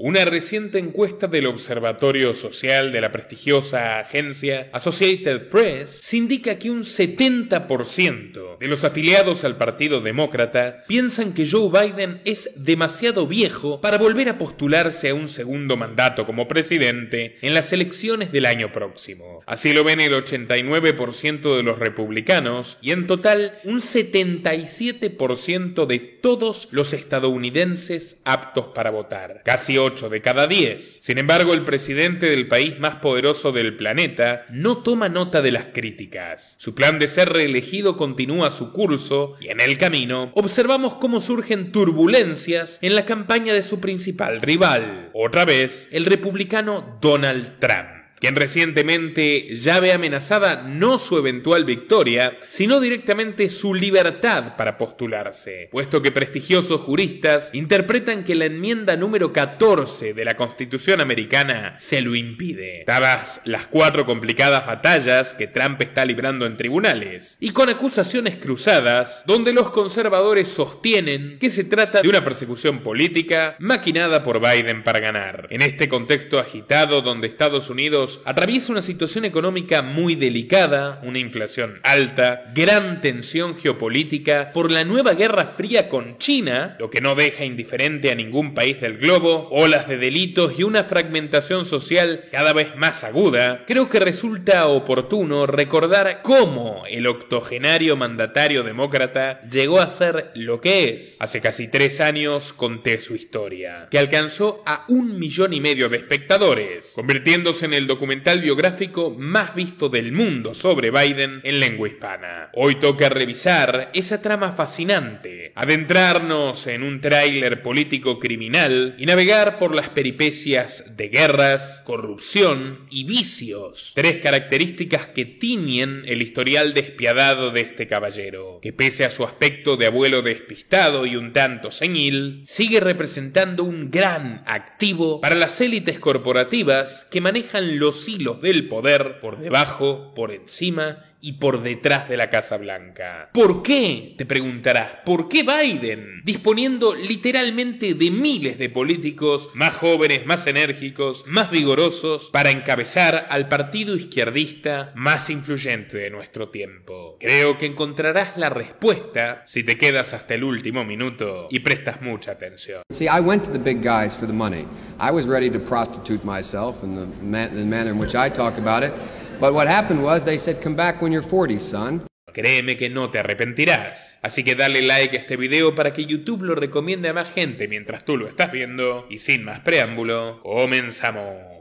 Una reciente encuesta del Observatorio Social de la prestigiosa agencia Associated Press indica que un 70% de los afiliados al Partido Demócrata piensan que Joe Biden es demasiado viejo para volver a postularse a un segundo mandato como presidente en las elecciones del año próximo. Así lo ven el 89% de los republicanos y en total un 77% de todos los estadounidenses aptos para votar. Casi de cada 10. Sin embargo, el presidente del país más poderoso del planeta no toma nota de las críticas. Su plan de ser reelegido continúa su curso y en el camino observamos cómo surgen turbulencias en la campaña de su principal rival, otra vez el republicano Donald Trump quien recientemente ya ve amenazada no su eventual victoria, sino directamente su libertad para postularse, puesto que prestigiosos juristas interpretan que la enmienda número 14 de la Constitución americana se lo impide, dadas las cuatro complicadas batallas que Trump está librando en tribunales, y con acusaciones cruzadas donde los conservadores sostienen que se trata de una persecución política maquinada por Biden para ganar. En este contexto agitado donde Estados Unidos atraviesa una situación económica muy delicada, una inflación alta, gran tensión geopolítica por la nueva guerra fría con China, lo que no deja indiferente a ningún país del globo, olas de delitos y una fragmentación social cada vez más aguda, creo que resulta oportuno recordar cómo el octogenario mandatario demócrata llegó a ser lo que es. Hace casi tres años conté su historia, que alcanzó a un millón y medio de espectadores, convirtiéndose en el documental biográfico más visto del mundo sobre Biden en lengua hispana. Hoy toca revisar esa trama fascinante, adentrarnos en un tráiler político criminal y navegar por las peripecias de guerras, corrupción y vicios, tres características que tiñen el historial despiadado de este caballero, que pese a su aspecto de abuelo despistado y un tanto senil, sigue representando un gran activo para las élites corporativas que manejan los los hilos del poder por debajo, por encima y por detrás de la Casa Blanca. ¿Por qué? Te preguntarás. ¿Por qué Biden? Disponiendo literalmente de miles de políticos más jóvenes, más enérgicos, más vigorosos para encabezar al partido izquierdista más influyente de nuestro tiempo. Creo que encontrarás la respuesta si te quedas hasta el último minuto y prestas mucha atención. See, I went to the big guys for the money. I was ready to prostitute myself in the, the manner in which I talk about it. But what happened was they said, come back when you're 40, son. Créeme que no te arrepentirás. Así que dale like a este video para que YouTube lo recomiende a más gente mientras tú lo estás viendo. Y sin más preámbulo, comenzamos.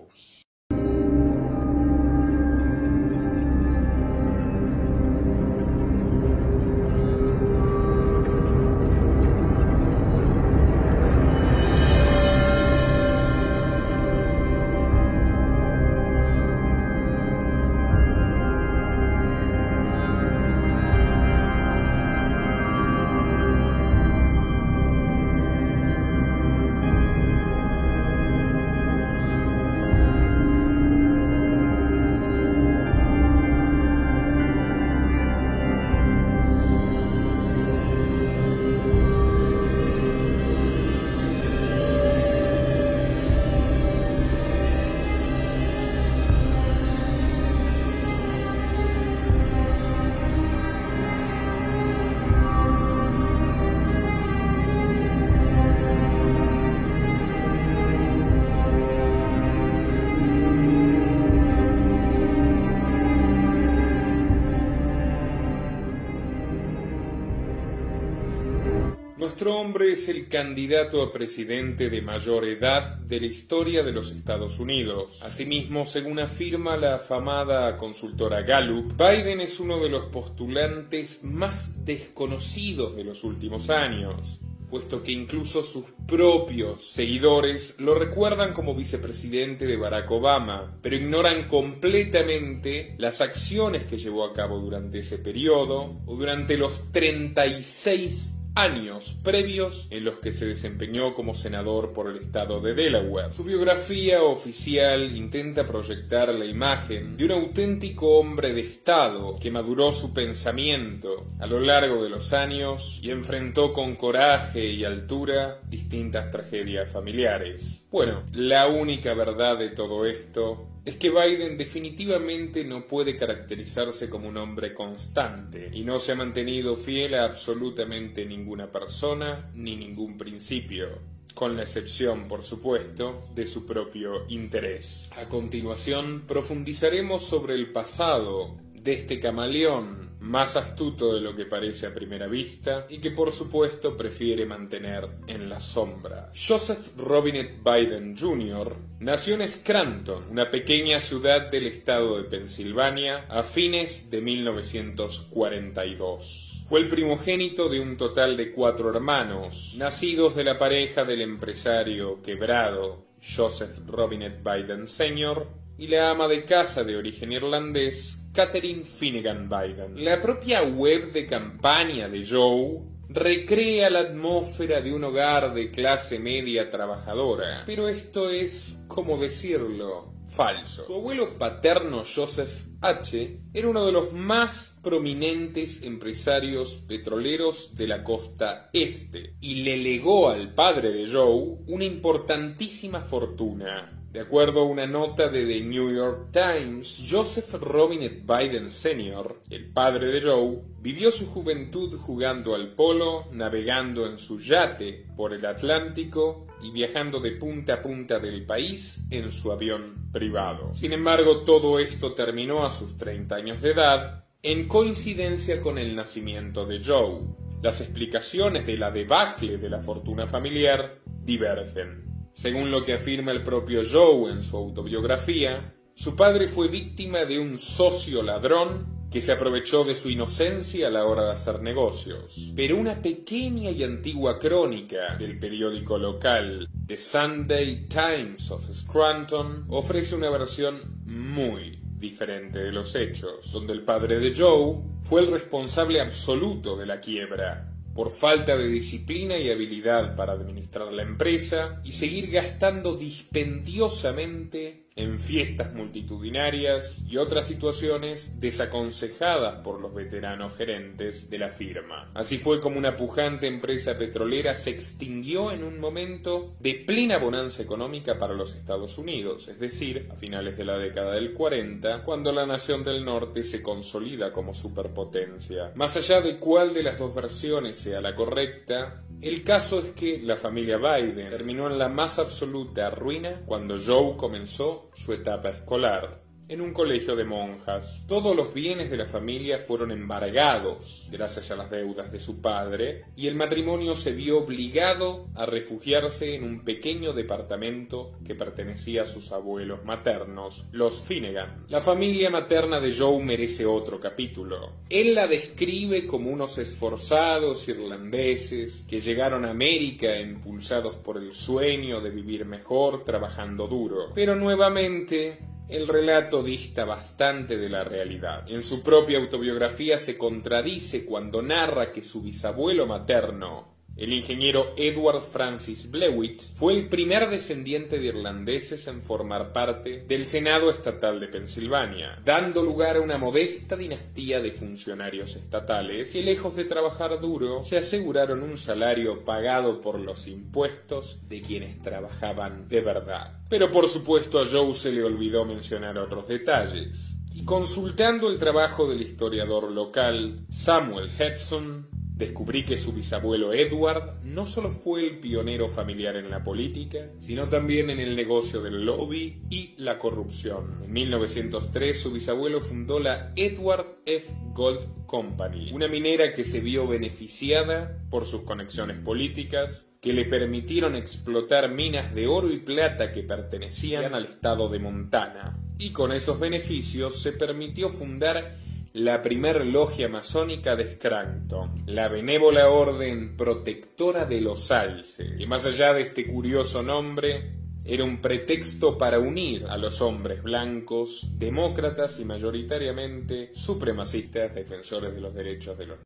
Es el candidato a presidente de mayor edad de la historia de los Estados Unidos. Asimismo, según afirma la afamada consultora Gallup, Biden es uno de los postulantes más desconocidos de los últimos años puesto que incluso sus propios seguidores lo recuerdan como vicepresidente de Barack Obama, pero ignoran completamente las acciones que llevó a cabo durante ese periodo o durante los 36 años previos en los que se desempeñó como senador por el estado de Delaware. Su biografía oficial intenta proyectar la imagen de un auténtico hombre de estado que maduró su pensamiento a lo largo de los años y enfrentó con coraje y altura distintas tragedias familiares. Bueno, la única verdad de todo esto es que Biden definitivamente no puede caracterizarse como un hombre constante y no se ha mantenido fiel a absolutamente ninguna persona ni ningún principio con la excepción, por supuesto, de su propio interés. A continuación, profundizaremos sobre el pasado de este camaleón más astuto de lo que parece a primera vista y que por supuesto prefiere mantener en la sombra. Joseph Robinet Biden Jr. nació en Scranton, una pequeña ciudad del estado de Pensilvania, a fines de 1942. Fue el primogénito de un total de cuatro hermanos, nacidos de la pareja del empresario quebrado Joseph Robinet Biden Sr. y la ama de casa de origen irlandés Catherine Finnegan Biden. La propia web de campaña de Joe recrea la atmósfera de un hogar de clase media trabajadora. Pero esto es, como decirlo, falso. Su abuelo paterno Joseph H. era uno de los más prominentes empresarios petroleros de la costa este y le legó al padre de Joe una importantísima fortuna. De acuerdo a una nota de The New York Times, Joseph Robinet Biden Sr., el padre de Joe, vivió su juventud jugando al polo, navegando en su yate por el Atlántico y viajando de punta a punta del país en su avión privado. Sin embargo, todo esto terminó a sus 30 años de edad en coincidencia con el nacimiento de Joe. Las explicaciones de la debacle de la fortuna familiar divergen. Según lo que afirma el propio Joe en su autobiografía, su padre fue víctima de un socio ladrón que se aprovechó de su inocencia a la hora de hacer negocios. Pero una pequeña y antigua crónica del periódico local The Sunday Times of Scranton ofrece una versión muy diferente de los hechos, donde el padre de Joe fue el responsable absoluto de la quiebra por falta de disciplina y habilidad para administrar la empresa y seguir gastando dispendiosamente en fiestas multitudinarias y otras situaciones desaconsejadas por los veteranos gerentes de la firma. Así fue como una pujante empresa petrolera se extinguió en un momento de plena bonanza económica para los Estados Unidos, es decir, a finales de la década del 40, cuando la nación del norte se consolida como superpotencia. Más allá de cuál de las dos versiones sea la correcta, el caso es que la familia Biden terminó en la más absoluta ruina cuando Joe comenzó su etapa escolar en un colegio de monjas. Todos los bienes de la familia fueron embargados gracias a las deudas de su padre y el matrimonio se vio obligado a refugiarse en un pequeño departamento que pertenecía a sus abuelos maternos, los Finnegan. La familia materna de Joe merece otro capítulo. Él la describe como unos esforzados irlandeses que llegaron a América impulsados por el sueño de vivir mejor trabajando duro. Pero nuevamente el relato dista bastante de la realidad. En su propia autobiografía se contradice cuando narra que su bisabuelo materno, el ingeniero Edward Francis Blewitt fue el primer descendiente de irlandeses en formar parte del Senado Estatal de Pensilvania, dando lugar a una modesta dinastía de funcionarios estatales que, lejos de trabajar duro, se aseguraron un salario pagado por los impuestos de quienes trabajaban de verdad. Pero por supuesto a Joe se le olvidó mencionar otros detalles. Y consultando el trabajo del historiador local Samuel Hudson, Descubrí que su bisabuelo Edward no solo fue el pionero familiar en la política, sino también en el negocio del lobby y la corrupción. En 1903 su bisabuelo fundó la Edward F. Gold Company, una minera que se vio beneficiada por sus conexiones políticas que le permitieron explotar minas de oro y plata que pertenecían al estado de Montana. Y con esos beneficios se permitió fundar la primer logia masónica de Scranton, la benévola orden protectora de los alces, y más allá de este curioso nombre, era un pretexto para unir a los hombres blancos, demócratas y mayoritariamente supremacistas defensores de los derechos de los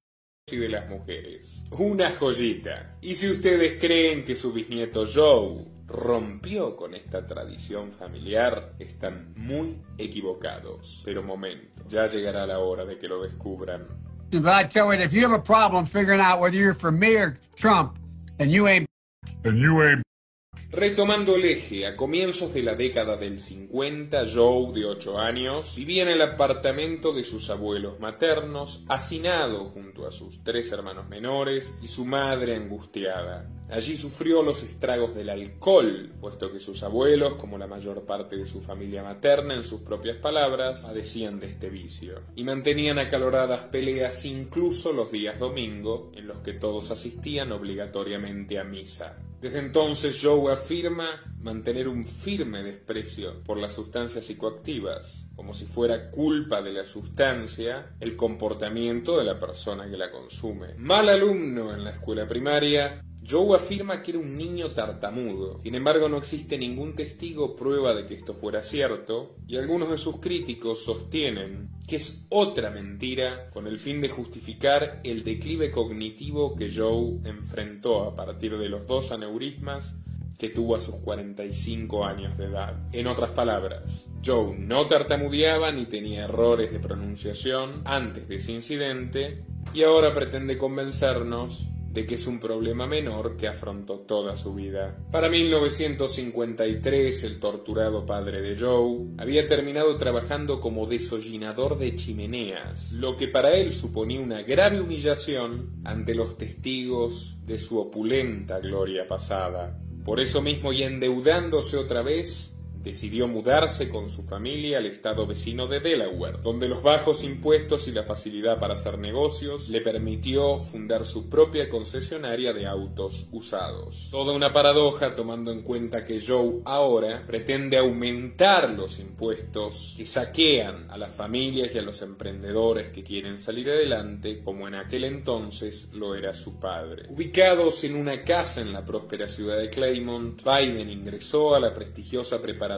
y de las mujeres. Una joyita. Y si ustedes creen que su bisnieto Joe rompió con esta tradición familiar, están muy equivocados. Pero momento, ya llegará la hora de que lo descubran. But I tell you, if you have a problem figuring out whether you're for me or Trump, and you ain't, and you ain't Retomando el eje, a comienzos de la década del 50, Joe, de 8 años, vivía en el apartamento de sus abuelos maternos, hacinado junto a sus tres hermanos menores y su madre angustiada. Allí sufrió los estragos del alcohol, puesto que sus abuelos, como la mayor parte de su familia materna, en sus propias palabras, padecían de este vicio, y mantenían acaloradas peleas incluso los días domingo, en los que todos asistían obligatoriamente a misa. Desde entonces Joe afirma mantener un firme desprecio por las sustancias psicoactivas, como si fuera culpa de la sustancia el comportamiento de la persona que la consume. Mal alumno en la escuela primaria, Joe afirma que era un niño tartamudo. Sin embargo, no existe ningún testigo prueba de que esto fuera cierto, y algunos de sus críticos sostienen que es otra mentira con el fin de justificar el declive cognitivo que Joe enfrentó a partir de los dos aneurismas que tuvo a sus 45 años de edad. En otras palabras, Joe no tartamudeaba ni tenía errores de pronunciación antes de ese incidente y ahora pretende convencernos de que es un problema menor que afrontó toda su vida. Para 1953, el torturado padre de Joe había terminado trabajando como desollinador de chimeneas, lo que para él suponía una grave humillación ante los testigos de su opulenta gloria pasada. Por eso mismo y endeudándose otra vez, decidió mudarse con su familia al estado vecino de Delaware, donde los bajos impuestos y la facilidad para hacer negocios le permitió fundar su propia concesionaria de autos usados. Toda una paradoja tomando en cuenta que Joe ahora pretende aumentar los impuestos que saquean a las familias y a los emprendedores que quieren salir adelante, como en aquel entonces lo era su padre. Ubicados en una casa en la próspera ciudad de Claymont, Biden ingresó a la prestigiosa preparación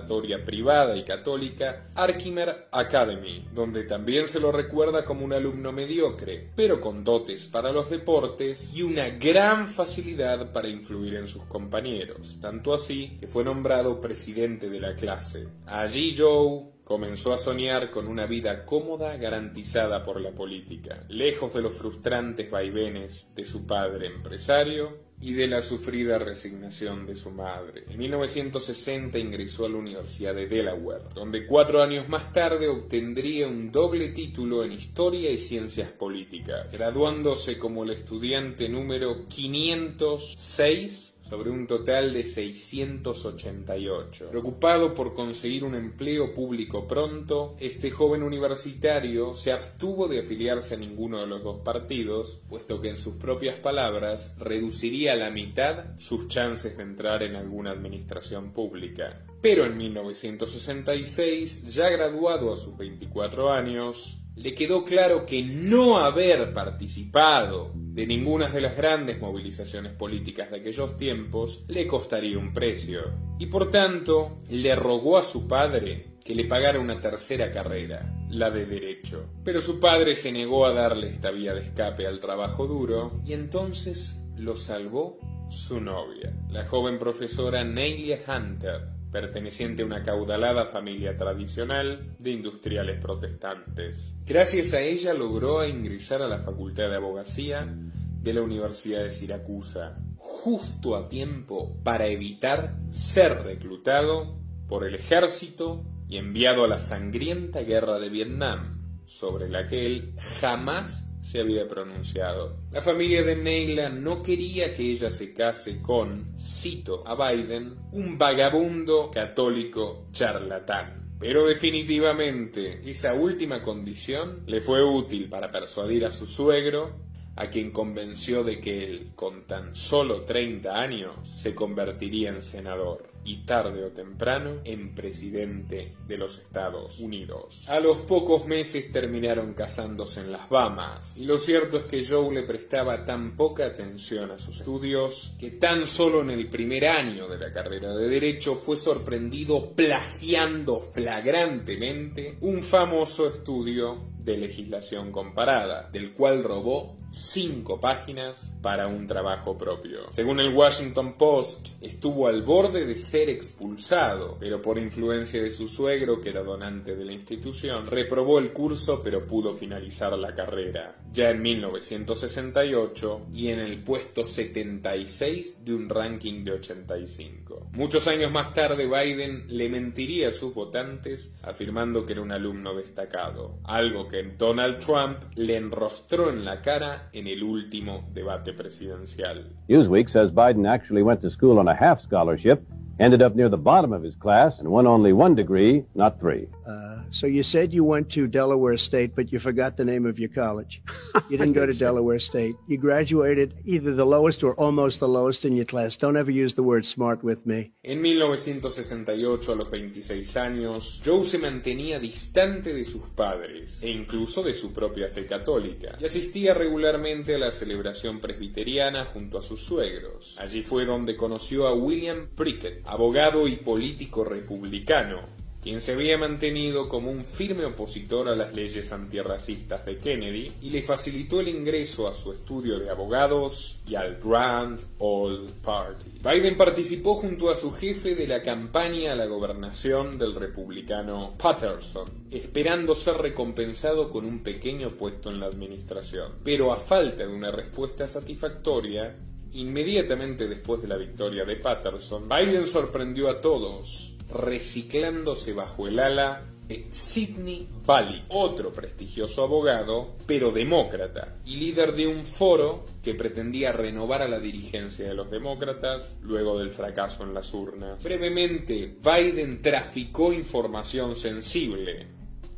privada y católica Arkimer Academy, donde también se lo recuerda como un alumno mediocre, pero con dotes para los deportes y una gran facilidad para influir en sus compañeros, tanto así que fue nombrado presidente de la clase. Allí Joe comenzó a soñar con una vida cómoda garantizada por la política, lejos de los frustrantes vaivenes de su padre empresario y de la sufrida resignación de su madre. En 1960 ingresó a la Universidad de Delaware, donde cuatro años más tarde obtendría un doble título en Historia y Ciencias Políticas, graduándose como el estudiante número 506 sobre un total de 688. Preocupado por conseguir un empleo público pronto, este joven universitario se abstuvo de afiliarse a ninguno de los dos partidos, puesto que en sus propias palabras reduciría a la mitad sus chances de entrar en alguna administración pública. Pero en 1966, ya graduado a sus 24 años, le quedó claro que no haber participado de ninguna de las grandes movilizaciones políticas de aquellos tiempos le costaría un precio, y por tanto le rogó a su padre que le pagara una tercera carrera, la de derecho. Pero su padre se negó a darle esta vía de escape al trabajo duro, y entonces lo salvó su novia, la joven profesora Nelia Hunter, perteneciente a una caudalada familia tradicional de industriales protestantes. Gracias a ella logró ingresar a la Facultad de Abogacía de la Universidad de Siracusa, justo a tiempo para evitar ser reclutado por el ejército y enviado a la sangrienta guerra de Vietnam, sobre la que él jamás se había pronunciado. La familia de Neila no quería que ella se case con, cito a Biden, un vagabundo católico charlatán. Pero definitivamente esa última condición le fue útil para persuadir a su suegro, a quien convenció de que él, con tan solo 30 años, se convertiría en senador y tarde o temprano en presidente de los Estados Unidos. A los pocos meses terminaron casándose en las Bahamas y lo cierto es que Joe le prestaba tan poca atención a sus estudios que tan solo en el primer año de la carrera de derecho fue sorprendido plagiando flagrantemente un famoso estudio de legislación comparada, del cual robó cinco páginas para un trabajo propio. Según el Washington Post, estuvo al borde de ser expulsado, pero por influencia de su suegro, que era donante de la institución, reprobó el curso pero pudo finalizar la carrera. Ya en 1968 y en el puesto 76 de un ranking de 85. Muchos años más tarde Biden le mentiría a sus votantes afirmando que era un alumno destacado, algo que Donald Trump le enrostró en la cara en el último debate presidencial. Newsweek says Biden actually went to school on a half scholarship ended up near the bottom of his class and won only one degree, not three. Uh, so you said you went to Delaware State, but you forgot the name of your college. You didn't go to Delaware State. You graduated either the lowest or almost the lowest in your class. Don't ever use the word smart with me. En 1968, a los 26 años, Joe se mantenía distante de sus padres e incluso de su propia fe católica y asistía regularmente a la celebración presbiteriana junto a sus suegros. Allí fue donde conoció a William Prickett, abogado y político republicano, quien se había mantenido como un firme opositor a las leyes antirracistas de Kennedy y le facilitó el ingreso a su estudio de abogados y al Grand Old Party. Biden participó junto a su jefe de la campaña a la gobernación del republicano Patterson, esperando ser recompensado con un pequeño puesto en la administración. Pero a falta de una respuesta satisfactoria, Inmediatamente después de la victoria de Patterson, Biden sorprendió a todos, reciclándose bajo el ala Sidney Bally, otro prestigioso abogado, pero demócrata, y líder de un foro que pretendía renovar a la dirigencia de los demócratas luego del fracaso en las urnas. Brevemente, Biden traficó información sensible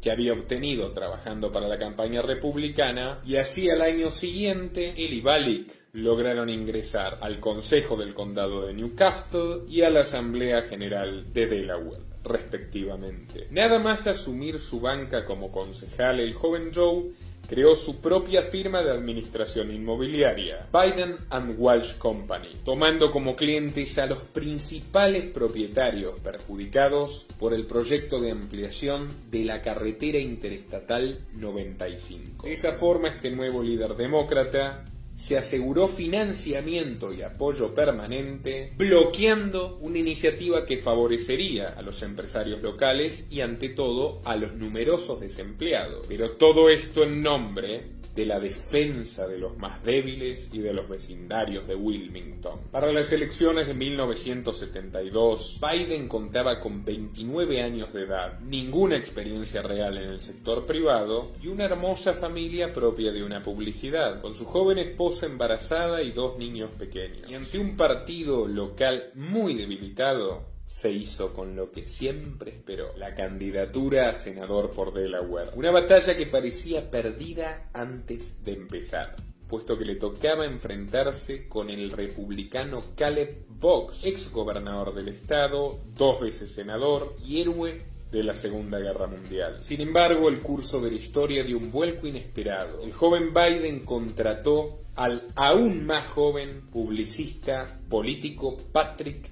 que había obtenido trabajando para la campaña republicana y así al año siguiente y Balik lograron ingresar al Consejo del Condado de Newcastle y a la Asamblea General de Delaware, respectivamente. Nada más asumir su banca como concejal, el joven Joe creó su propia firma de administración inmobiliaria, Biden and Walsh Company, tomando como clientes a los principales propietarios perjudicados por el proyecto de ampliación de la carretera interestatal 95. De esa forma, este nuevo líder demócrata se aseguró financiamiento y apoyo permanente, bloqueando una iniciativa que favorecería a los empresarios locales y ante todo a los numerosos desempleados. Pero todo esto en nombre de la defensa de los más débiles y de los vecindarios de Wilmington. Para las elecciones de 1972, Biden contaba con 29 años de edad, ninguna experiencia real en el sector privado y una hermosa familia propia de una publicidad, con su joven esposa embarazada y dos niños pequeños. Y ante un partido local muy debilitado, se hizo con lo que siempre esperó, la candidatura a senador por Delaware. Una batalla que parecía perdida antes de empezar puesto que le tocaba enfrentarse con el republicano Caleb Box, ex gobernador del estado, dos veces senador y héroe de la Segunda Guerra Mundial. Sin embargo, el curso de la historia dio un vuelco inesperado. El joven Biden contrató al aún más joven publicista político Patrick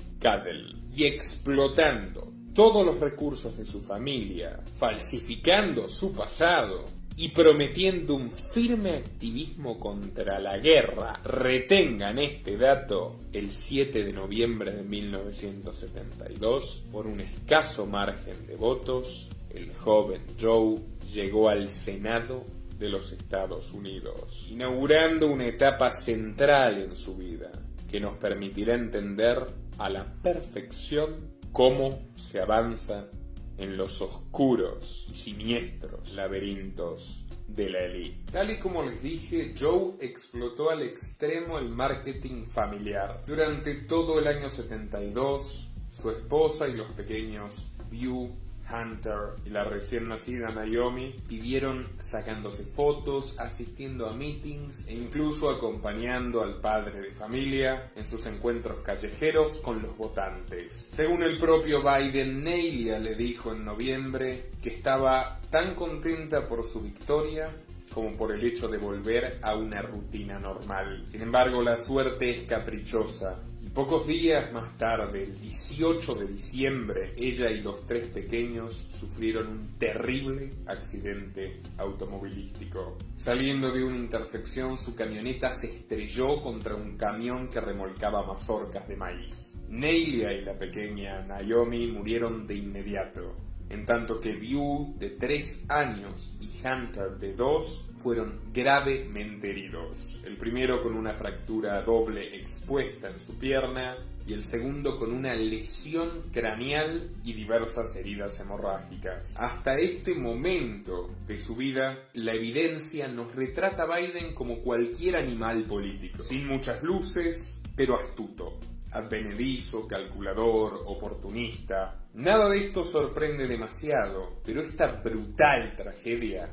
Y explotando todos los recursos de su familia, falsificando su pasado y prometiendo un firme activismo contra la guerra. Retengan este dato el 7 de noviembre de 1972, por un escaso margen de votos, el joven Joe llegó al Senado de los Estados Unidos, inaugurando una etapa central en su vida que nos permitirá entender a la perfección cómo se avanza en los oscuros y siniestros laberintos de la élite. Tal y como les dije, Joe explotó al extremo el marketing familiar. Durante todo el año 72, su esposa y los pequeños View Hunter y la recién nacida Naomi pidieron sacándose fotos, asistiendo a meetings e incluso acompañando al padre de familia en sus encuentros callejeros con los votantes. Según el propio Biden, Nelia le dijo en noviembre que estaba tan contenta por su victoria como por el hecho de volver a una rutina normal. Sin embargo, la suerte es caprichosa Pocos días más tarde, el 18 de diciembre, ella y los tres pequeños sufrieron un terrible accidente automovilístico. Saliendo de una intersección, su camioneta se estrelló contra un camión que remolcaba mazorcas de maíz. Neilia y la pequeña Naomi murieron de inmediato en tanto que View, de 3 años, y Hunter, de 2, fueron gravemente heridos. El primero con una fractura doble expuesta en su pierna y el segundo con una lesión craneal y diversas heridas hemorrágicas. Hasta este momento de su vida, la evidencia nos retrata a Biden como cualquier animal político, sin muchas luces, pero astuto advenedizo, calculador, oportunista. Nada de esto sorprende demasiado, pero esta brutal tragedia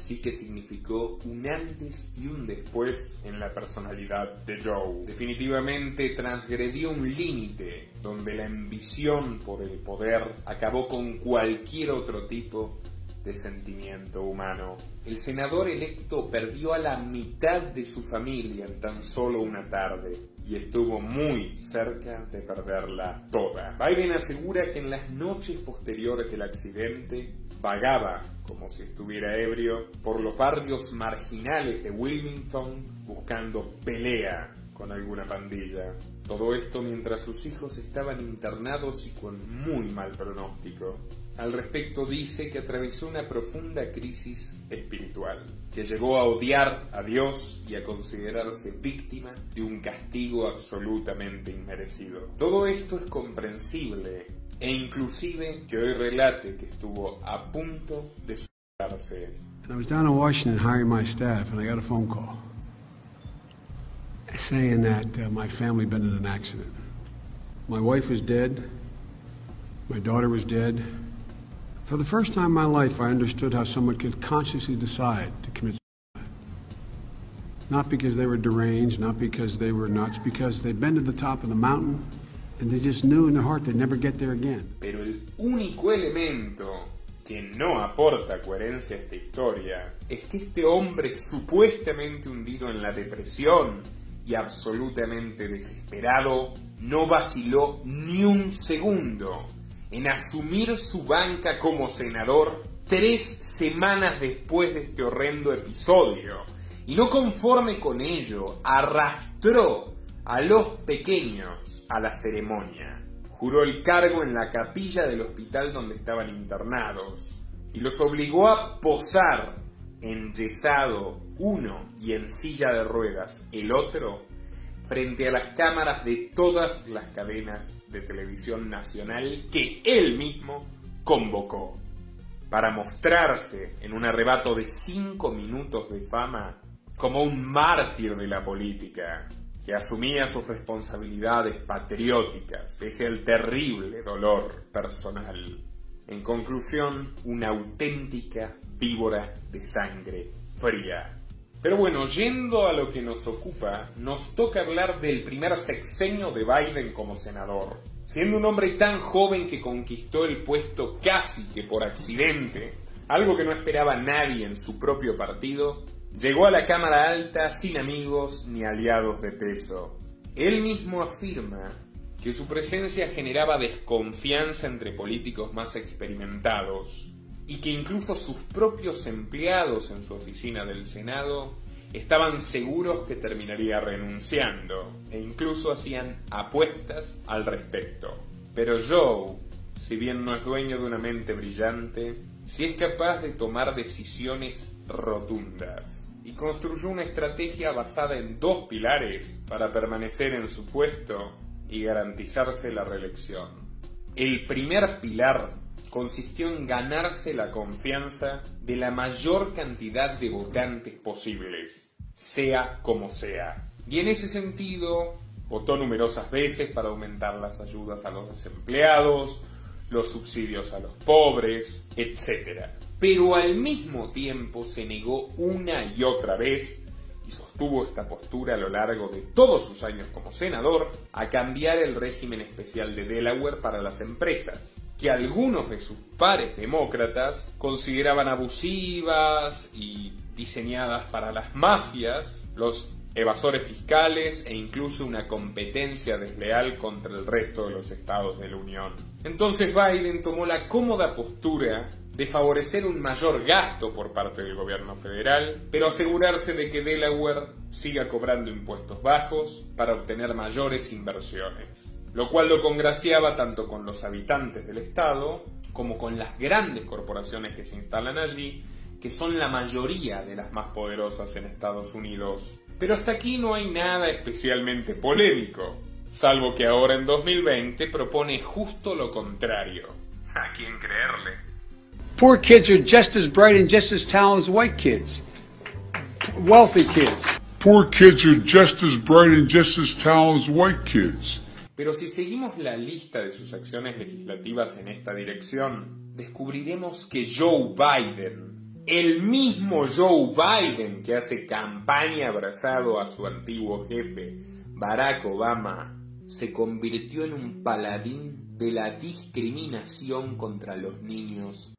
sí que significó un antes y un después en la personalidad de Joe. Definitivamente transgredió un límite donde la ambición por el poder acabó con cualquier otro tipo de sentimiento humano. El senador electo perdió a la mitad de su familia en tan solo una tarde y estuvo muy cerca de perderla toda. Biden asegura que en las noches posteriores del accidente vagaba, como si estuviera ebrio, por los barrios marginales de Wilmington buscando pelea con alguna pandilla. Todo esto mientras sus hijos estaban internados y con muy mal pronóstico. Al respecto dice que atravesó una profunda crisis espiritual, que llegó a odiar a Dios y a considerarse víctima de un castigo absolutamente inmerecido. Todo esto es comprensible e inclusive que hoy relate que estuvo a punto de suicidarse. I was down in Washington hiring my staff and I got a phone call saying that uh, my family had been in an accident. My wife was dead, my daughter was dead. For the first time in my life, I understood how someone could consciously decide to commit suicide. Not because they were deranged, not because they were nuts, because they'd been to the top of the mountain and they just knew in their heart they'd never get there again. Pero el único elemento que no aporta coherencia a esta historia es que este hombre supuestamente hundido en la depresión y absolutamente desesperado no vaciló ni un segundo en asumir su banca como senador tres semanas después de este horrendo episodio. Y no conforme con ello, arrastró a los pequeños a la ceremonia. Juró el cargo en la capilla del hospital donde estaban internados y los obligó a posar enyesado uno y en silla de ruedas el otro frente a las cámaras de todas las cadenas de televisión nacional que él mismo convocó para mostrarse en un arrebato de cinco minutos de fama como un mártir de la política que asumía sus responsabilidades patrióticas pese al terrible dolor personal. En conclusión, una auténtica víbora de sangre fría. Pero bueno, yendo a lo que nos ocupa, nos toca hablar del primer sexenio de Biden como senador. Siendo un hombre tan joven que conquistó el puesto casi que por accidente, algo que no esperaba nadie en su propio partido, llegó a la Cámara Alta sin amigos ni aliados de peso. Él mismo afirma que su presencia generaba desconfianza entre políticos más experimentados y que incluso sus propios empleados en su oficina del Senado estaban seguros que terminaría renunciando e incluso hacían apuestas al respecto. Pero Joe, si bien no es dueño de una mente brillante, sí es capaz de tomar decisiones rotundas y construyó una estrategia basada en dos pilares para permanecer en su puesto y garantizarse la reelección. El primer pilar consistió en ganarse la confianza de la mayor cantidad de votantes posibles, sea como sea. Y en ese sentido, votó numerosas veces para aumentar las ayudas a los desempleados, los subsidios a los pobres, etc. Pero al mismo tiempo se negó una y otra vez, y sostuvo esta postura a lo largo de todos sus años como senador, a cambiar el régimen especial de Delaware para las empresas que algunos de sus pares demócratas consideraban abusivas y diseñadas para las mafias, los evasores fiscales e incluso una competencia desleal contra el resto de los estados de la Unión. Entonces Biden tomó la cómoda postura de favorecer un mayor gasto por parte del gobierno federal, pero asegurarse de que Delaware siga cobrando impuestos bajos para obtener mayores inversiones, lo cual lo congraciaba tanto con los habitantes del estado como con las grandes corporaciones que se instalan allí, que son la mayoría de las más poderosas en Estados Unidos. Pero hasta aquí no hay nada especialmente polémico, salvo que ahora en 2020 propone justo lo contrario. ¿A quién creerle? Poor kids are just as bright and just as talented as white kids. Wealthy kids. Poor kids are just as bright and just as talented as white kids. Pero si seguimos la lista de sus acciones legislativas en esta dirección, descubriremos que Joe Biden, el mismo Joe Biden que hace campaña abrazado a su antiguo jefe, Barack Obama, se convirtió en un paladín de la discriminación contra los niños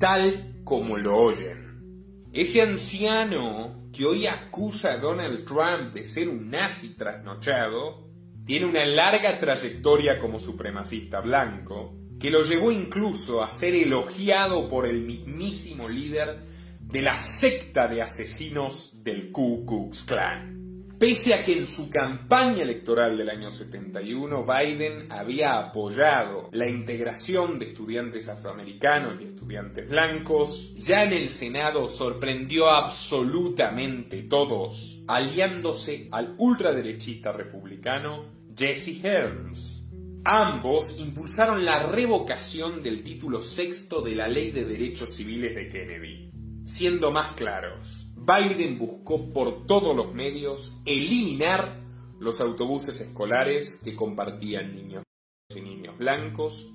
tal como lo oyen. Ese anciano que hoy acusa a Donald Trump de ser un nazi trasnochado, tiene una larga trayectoria como supremacista blanco, que lo llevó incluso a ser elogiado por el mismísimo líder de la secta de asesinos del Ku Klux Klan. Pese a que en su campaña electoral del año 71 Biden había apoyado la integración de estudiantes afroamericanos y estudiantes blancos, ya en el Senado sorprendió absolutamente todos, aliándose al ultraderechista republicano Jesse Helms. Ambos impulsaron la revocación del título sexto de la Ley de Derechos Civiles de Kennedy. Siendo más claros, Biden buscó por todos los medios eliminar los autobuses escolares que compartían niños y niños blancos,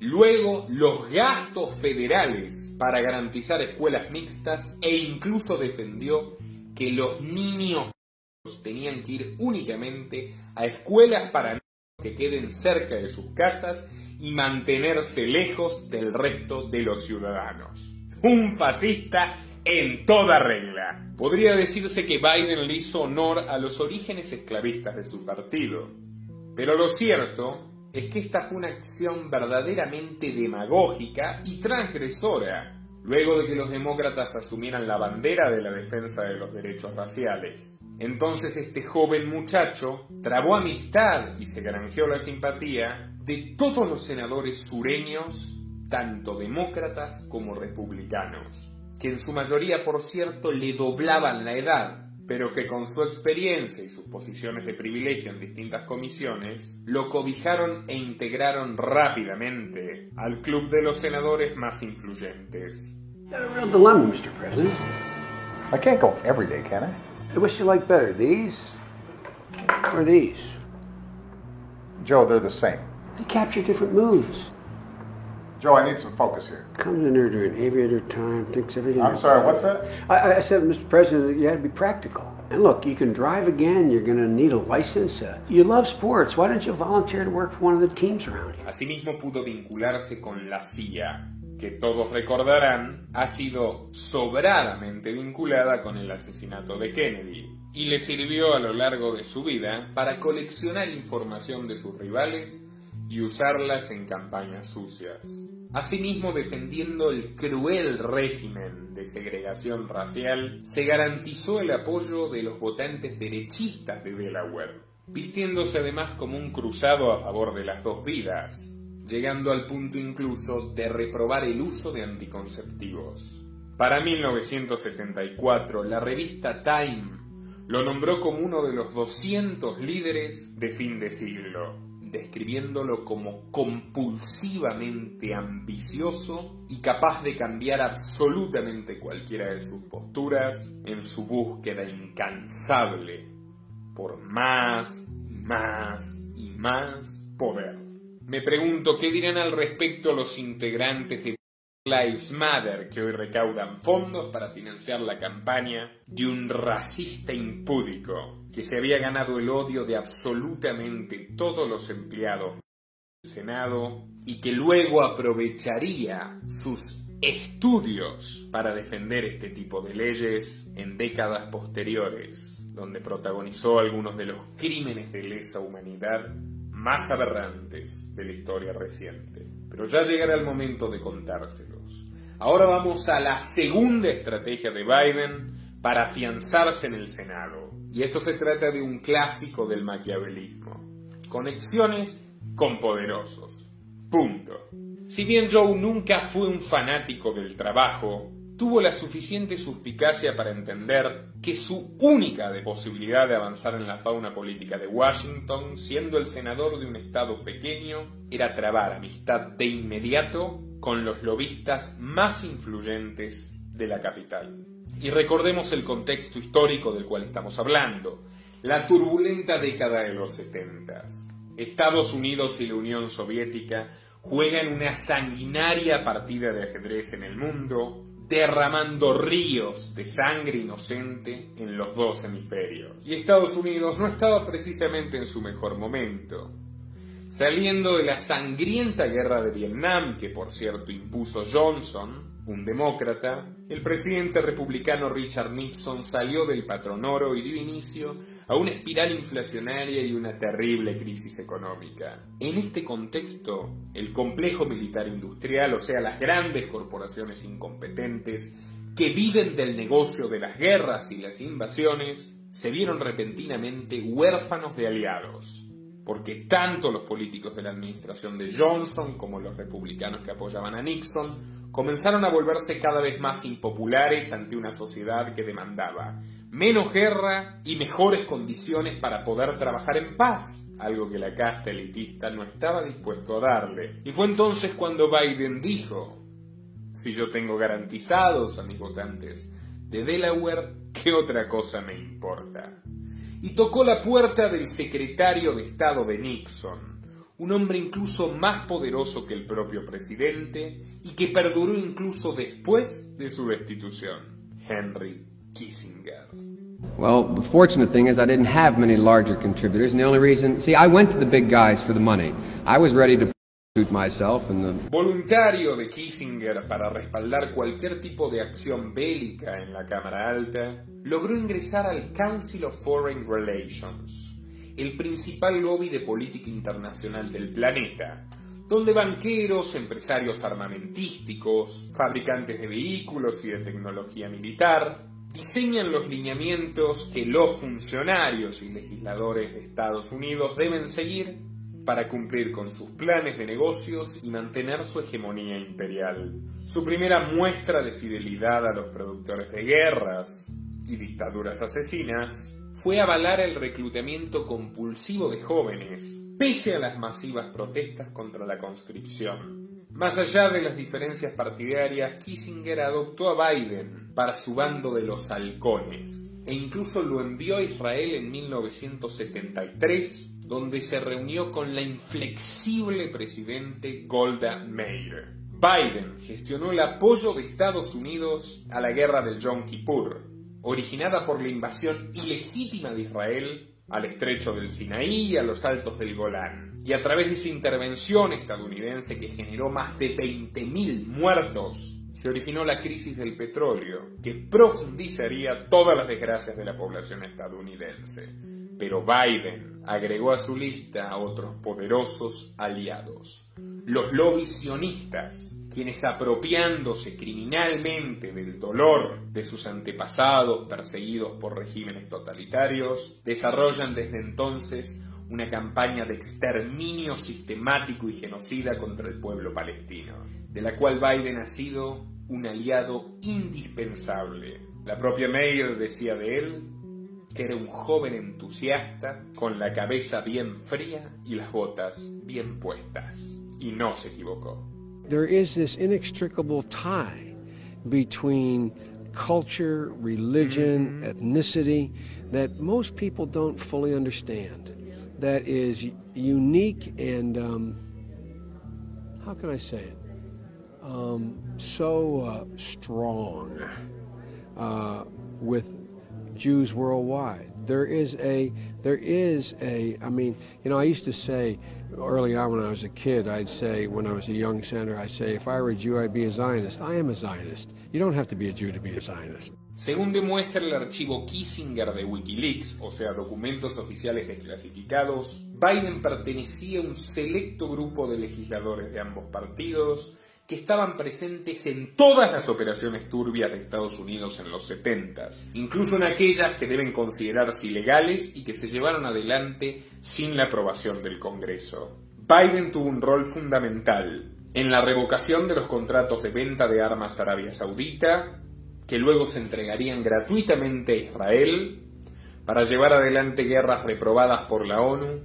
luego los gastos federales para garantizar escuelas mixtas e incluso defendió que los niños tenían que ir únicamente a escuelas para que queden cerca de sus casas y mantenerse lejos del resto de los ciudadanos. Un fascista en toda regla. Podría decirse que Biden le hizo honor a los orígenes esclavistas de su partido. Pero lo cierto es que esta fue una acción verdaderamente demagógica y transgresora, luego de que los demócratas asumieran la bandera de la defensa de los derechos raciales. Entonces este joven muchacho trabó amistad y se granjeó la simpatía de todos los senadores sureños, tanto demócratas como republicanos que en su mayoría, por cierto, le doblaban la edad, pero que con su experiencia y sus posiciones de privilegio en distintas comisiones, lo cobijaron e integraron rápidamente al club de los senadores más influyentes. A real dilemma, Mr. President. I can't go every day, can I? Which you like better, these or these? Joe, they're the same. They capture different moods. Joe, I need some focus here. Comes in there during aviator time, thinks everything. I'm sorry, what's that? I, I said, Mr. President, you had to be practical. And look, you can drive again. You're going to need a license. Uh, you love sports. Why don't you volunteer to work for one of the teams around here? Asimismo, pudo vincularse con la CIA, que todos recordarán ha sido sobradamente vinculada con el asesinato de Kennedy y le sirvió a lo largo de su vida para coleccionar información de sus rivales y usarlas en campañas sucias. Asimismo, defendiendo el cruel régimen de segregación racial, se garantizó el apoyo de los votantes derechistas de Delaware, vistiéndose además como un cruzado a favor de las dos vidas, llegando al punto incluso de reprobar el uso de anticonceptivos. Para 1974, la revista Time lo nombró como uno de los 200 líderes de fin de siglo describiéndolo como compulsivamente ambicioso y capaz de cambiar absolutamente cualquiera de sus posturas en su búsqueda incansable por más más y más poder. Me pregunto qué dirán al respecto los integrantes de Lives Matter, que hoy recaudan fondos para financiar la campaña de un racista impúdico que se había ganado el odio de absolutamente todos los empleados del Senado y que luego aprovecharía sus estudios para defender este tipo de leyes en décadas posteriores. donde protagonizó algunos de los crímenes de lesa humanidad más aberrantes de la historia reciente. Pero ya llegará el momento de contárselos. Ahora vamos a la segunda estrategia de Biden para afianzarse en el Senado. Y esto se trata de un clásico del maquiavelismo. Conexiones con poderosos. Punto. Si bien Joe nunca fue un fanático del trabajo, tuvo la suficiente suspicacia para entender que su única posibilidad de avanzar en la fauna política de Washington, siendo el senador de un estado pequeño, era trabar amistad de inmediato con los lobistas más influyentes de la capital. Y recordemos el contexto histórico del cual estamos hablando, la turbulenta década de los setentas. Estados Unidos y la Unión Soviética juegan una sanguinaria partida de ajedrez en el mundo, derramando ríos de sangre inocente en los dos hemisferios. Y Estados Unidos no estaba precisamente en su mejor momento. Saliendo de la sangrienta guerra de Vietnam, que por cierto impuso Johnson, un demócrata, el presidente republicano Richard Nixon salió del patrón oro y dio inicio a una espiral inflacionaria y una terrible crisis económica. En este contexto, el complejo militar industrial, o sea, las grandes corporaciones incompetentes que viven del negocio de las guerras y las invasiones, se vieron repentinamente huérfanos de aliados porque tanto los políticos de la administración de Johnson como los republicanos que apoyaban a Nixon comenzaron a volverse cada vez más impopulares ante una sociedad que demandaba menos guerra y mejores condiciones para poder trabajar en paz, algo que la casta elitista no estaba dispuesto a darle. Y fue entonces cuando Biden dijo, si yo tengo garantizados a mis votantes de Delaware, ¿qué otra cosa me importa? Y tocó la puerta del secretario de Estado de Nixon, un hombre incluso más poderoso que el propio presidente y que perduró incluso después de su destitución, Henry Kissinger. Well, the fortunate thing is I didn't have many larger contributors, and the only reason, see, I went to the big guys for the money. I was ready to myself and the... Voluntario de Kissinger para respaldar cualquier tipo de acción bélica en la Cámara Alta, logró ingresar al Council of Foreign Relations, el principal lobby de política internacional del planeta, donde banqueros, empresarios armamentísticos, fabricantes de vehículos y de tecnología militar, diseñan los lineamientos que los funcionarios y legisladores de Estados Unidos deben seguir para cumplir con sus planes de negocios y mantener su hegemonía imperial. Su primera muestra de fidelidad a los productores de guerras y dictaduras asesinas fue avalar el reclutamiento compulsivo de jóvenes, pese a las masivas protestas contra la conscripción. Más allá de las diferencias partidarias, Kissinger adoptó a Biden para su bando de los halcones e incluso lo envió a Israel en 1973, donde se reunió con la inflexible presidente Golda Meir. Biden gestionó el apoyo de Estados Unidos a la guerra del Yom Kippur, originada por la invasión ilegítima de Israel al estrecho del Sinaí y a los altos del Golán. Y a través de esa intervención estadounidense que generó más de 20.000 muertos, se originó la crisis del petróleo, que profundizaría todas las desgracias de la población estadounidense. Pero Biden agregó a su lista a otros poderosos aliados, los lobbies sionistas, quienes apropiándose criminalmente del dolor de sus antepasados perseguidos por regímenes totalitarios, desarrollan desde entonces una campaña de exterminio sistemático y genocida contra el pueblo palestino, de la cual Biden ha sido un aliado indispensable. La propia Mayer decía de él que era un joven entusiasta con la cabeza bien fría y las botas bien puestas. Y no se equivocó. there is this inextricable tie between culture, religion, ethnicity that most people don't fully understand. That is unique and, um, how can I say it? Um, so uh, strong uh, with Jews worldwide. There is a, there is a, I mean, you know, I used to say, early on when I was a kid, I'd say, when I was a young senator, I'd say, if I were a Jew, I'd be a Zionist. I am a Zionist. You don't have to be a Jew to be a Zionist. Según demuestra el archivo Kissinger de Wikileaks, o sea, documentos oficiales desclasificados, Biden pertenecía a un selecto grupo de legisladores de ambos partidos que estaban presentes en todas las operaciones turbias de Estados Unidos en los 70, incluso en aquellas que deben considerarse ilegales y que se llevaron adelante sin la aprobación del Congreso. Biden tuvo un rol fundamental en la revocación de los contratos de venta de armas a Arabia Saudita, que luego se entregarían gratuitamente a Israel para llevar adelante guerras reprobadas por la ONU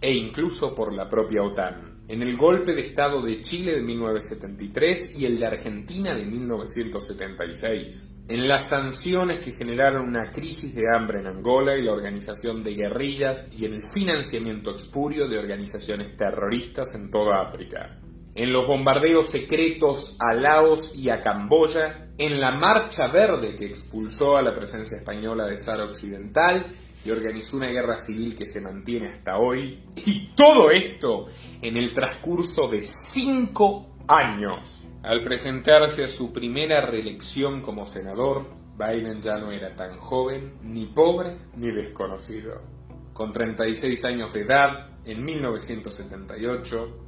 e incluso por la propia OTAN. En el golpe de Estado de Chile de 1973 y el de Argentina de 1976. En las sanciones que generaron una crisis de hambre en Angola y la organización de guerrillas y en el financiamiento expurio de organizaciones terroristas en toda África en los bombardeos secretos a Laos y a Camboya, en la Marcha Verde que expulsó a la presencia española de Sahara Occidental y organizó una guerra civil que se mantiene hasta hoy, y todo esto en el transcurso de cinco años. Al presentarse a su primera reelección como senador, Biden ya no era tan joven, ni pobre, ni desconocido. Con 36 años de edad, en 1978,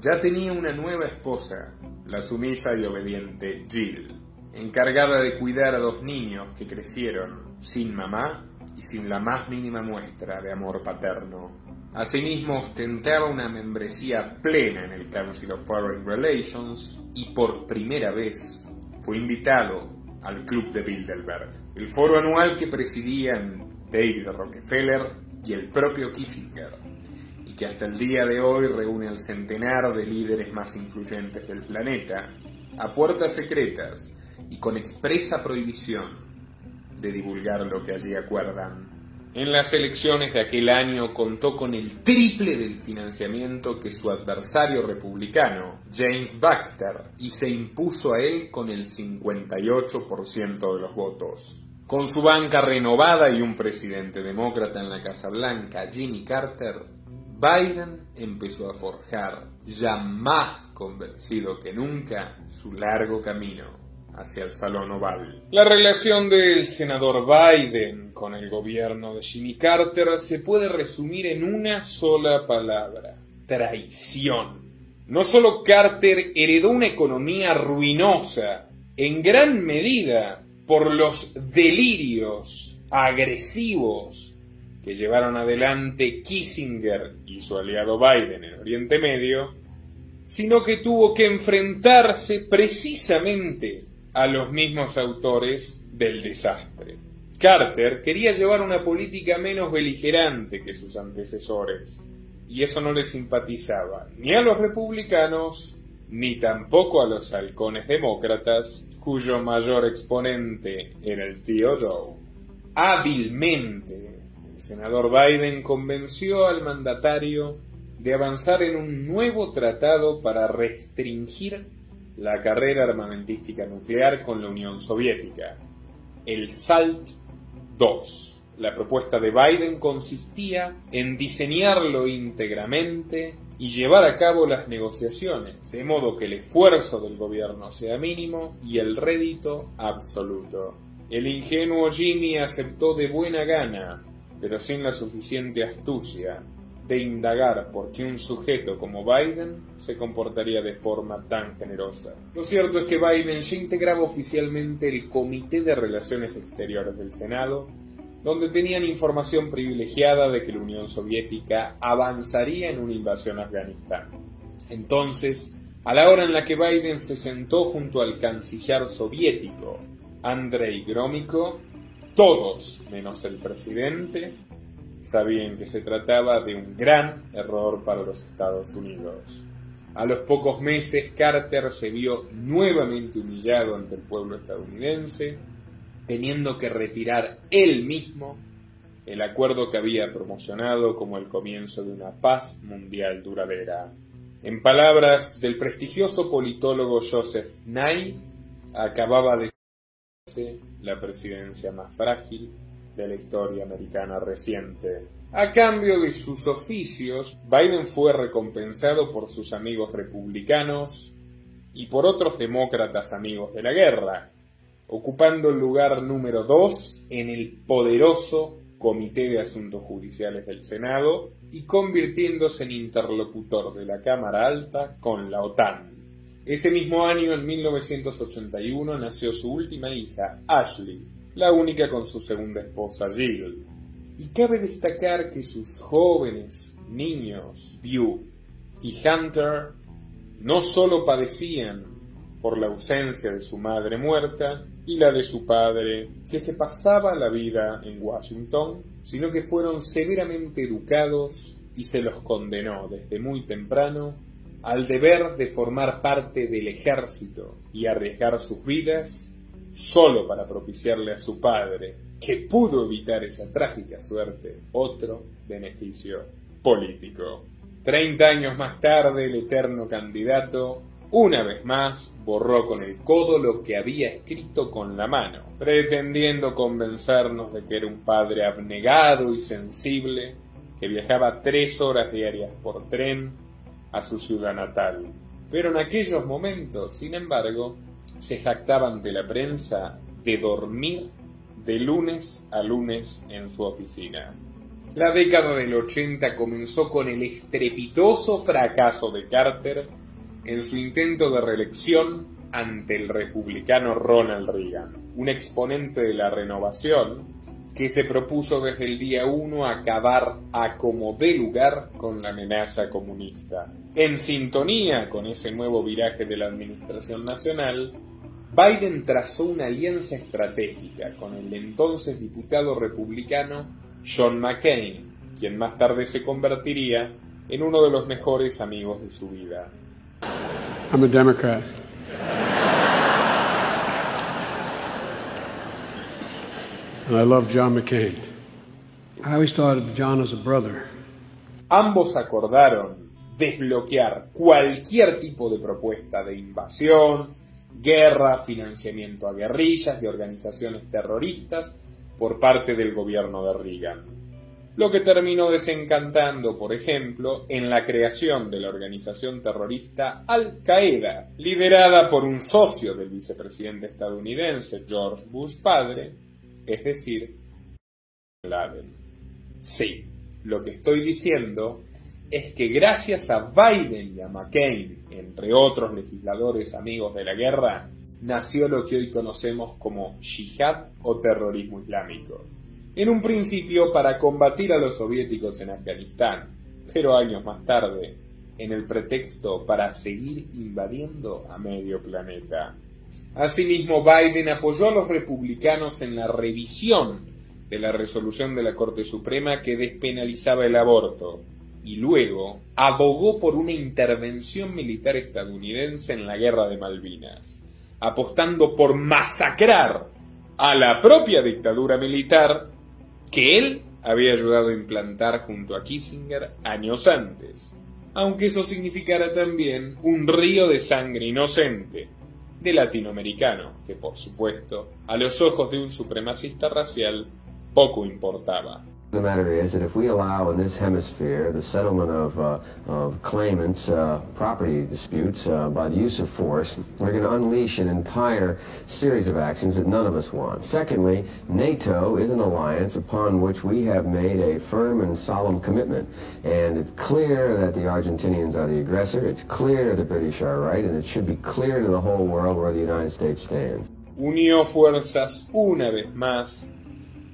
ya tenía una nueva esposa, la sumisa y obediente Jill, encargada de cuidar a dos niños que crecieron sin mamá y sin la más mínima muestra de amor paterno. Asimismo, ostentaba una membresía plena en el Council of Foreign Relations y por primera vez fue invitado al Club de Bilderberg, el foro anual que presidían David Rockefeller y el propio Kissinger que hasta el día de hoy reúne al centenar de líderes más influyentes del planeta, a puertas secretas y con expresa prohibición de divulgar lo que allí acuerdan. En las elecciones de aquel año contó con el triple del financiamiento que su adversario republicano, James Baxter, y se impuso a él con el 58% de los votos. Con su banca renovada y un presidente demócrata en la Casa Blanca, Jimmy Carter, Biden empezó a forjar, ya más convencido que nunca, su largo camino hacia el Salón Oval. La relación del senador Biden con el gobierno de Jimmy Carter se puede resumir en una sola palabra, traición. No solo Carter heredó una economía ruinosa, en gran medida por los delirios agresivos que llevaron adelante Kissinger y su aliado Biden en Oriente Medio, sino que tuvo que enfrentarse precisamente a los mismos autores del desastre. Carter quería llevar una política menos beligerante que sus antecesores, y eso no le simpatizaba ni a los republicanos ni tampoco a los halcones demócratas, cuyo mayor exponente era el tío Joe. Hábilmente el senador Biden convenció al mandatario de avanzar en un nuevo tratado para restringir la carrera armamentística nuclear con la Unión Soviética, el SALT II. La propuesta de Biden consistía en diseñarlo íntegramente y llevar a cabo las negociaciones, de modo que el esfuerzo del gobierno sea mínimo y el rédito absoluto. El ingenuo Jimmy aceptó de buena gana pero sin la suficiente astucia de indagar por qué un sujeto como Biden se comportaría de forma tan generosa. Lo cierto es que Biden ya integraba oficialmente el Comité de Relaciones Exteriores del Senado, donde tenían información privilegiada de que la Unión Soviética avanzaría en una invasión a Afganistán. Entonces, a la hora en la que Biden se sentó junto al canciller soviético, Andrei Gromyko, todos, menos el presidente, sabían que se trataba de un gran error para los Estados Unidos. A los pocos meses, Carter se vio nuevamente humillado ante el pueblo estadounidense, teniendo que retirar él mismo el acuerdo que había promocionado como el comienzo de una paz mundial duradera. En palabras del prestigioso politólogo Joseph Nye, acababa de la presidencia más frágil de la historia americana reciente. A cambio de sus oficios, Biden fue recompensado por sus amigos republicanos y por otros demócratas amigos de la guerra, ocupando el lugar número 2 en el poderoso Comité de Asuntos Judiciales del Senado y convirtiéndose en interlocutor de la Cámara Alta con la OTAN. Ese mismo año, en 1981, nació su última hija, Ashley, la única con su segunda esposa, Jill. Y cabe destacar que sus jóvenes niños, View y Hunter, no solo padecían por la ausencia de su madre muerta y la de su padre, que se pasaba la vida en Washington, sino que fueron severamente educados y se los condenó desde muy temprano al deber de formar parte del ejército y arriesgar sus vidas solo para propiciarle a su padre, que pudo evitar esa trágica suerte, otro beneficio político. Treinta años más tarde, el eterno candidato una vez más, borró con el codo lo que había escrito con la mano, pretendiendo convencernos de que era un padre abnegado y sensible que viajaba tres horas diarias por tren a su ciudad natal. Pero en aquellos momentos, sin embargo, se jactaban de la prensa de dormir de lunes a lunes en su oficina. La década del 80 comenzó con el estrepitoso fracaso de Carter en su intento de reelección ante el republicano Ronald Reagan, un exponente de la renovación que se propuso desde el día 1 acabar a como dé lugar con la amenaza comunista. En sintonía con ese nuevo viraje de la administración nacional, Biden trazó una alianza estratégica con el entonces diputado republicano John McCain, quien más tarde se convertiría en uno de los mejores amigos de su vida. I'm a Democrat. And I love John McCain. I always thought of John as a brother. Ambos acordaron desbloquear cualquier tipo de propuesta de invasión, guerra, financiamiento a guerrillas y organizaciones terroristas por parte del gobierno de Reagan lo que terminó desencantando, por ejemplo, en la creación de la organización terrorista Al-Qaeda, liderada por un socio del vicepresidente estadounidense George Bush padre, es decir, Laden. Sí, lo que estoy diciendo es que gracias a Biden y a McCain, entre otros legisladores amigos de la guerra, nació lo que hoy conocemos como yihad o terrorismo islámico en un principio para combatir a los soviéticos en Afganistán, pero años más tarde, en el pretexto para seguir invadiendo a medio planeta. Asimismo, Biden apoyó a los republicanos en la revisión de la resolución de la Corte Suprema que despenalizaba el aborto, y luego abogó por una intervención militar estadounidense en la Guerra de Malvinas, apostando por masacrar a la propia dictadura militar que él había ayudado a implantar junto a Kissinger años antes, aunque eso significara también un río de sangre inocente de latinoamericano, que por supuesto, a los ojos de un supremacista racial, poco importaba. The matter is that if we allow in this hemisphere the settlement of, uh, of claimants' uh, property disputes uh, by the use of force, we're going to unleash an entire series of actions that none of us want. Secondly, NATO is an alliance upon which we have made a firm and solemn commitment. And it's clear that the Argentinians are the aggressor, it's clear the British are right, and it should be clear to the whole world where the United States stands. Unió fuerzas una vez más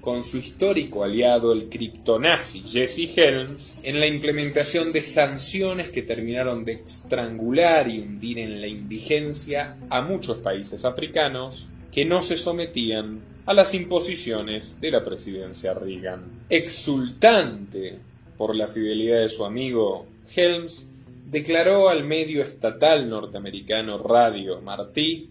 con su histórico aliado el criptonazi Jesse Helms en la implementación de sanciones que terminaron de estrangular y hundir en la indigencia a muchos países africanos que no se sometían a las imposiciones de la presidencia Reagan. Exultante por la fidelidad de su amigo, Helms declaró al medio estatal norteamericano Radio Martí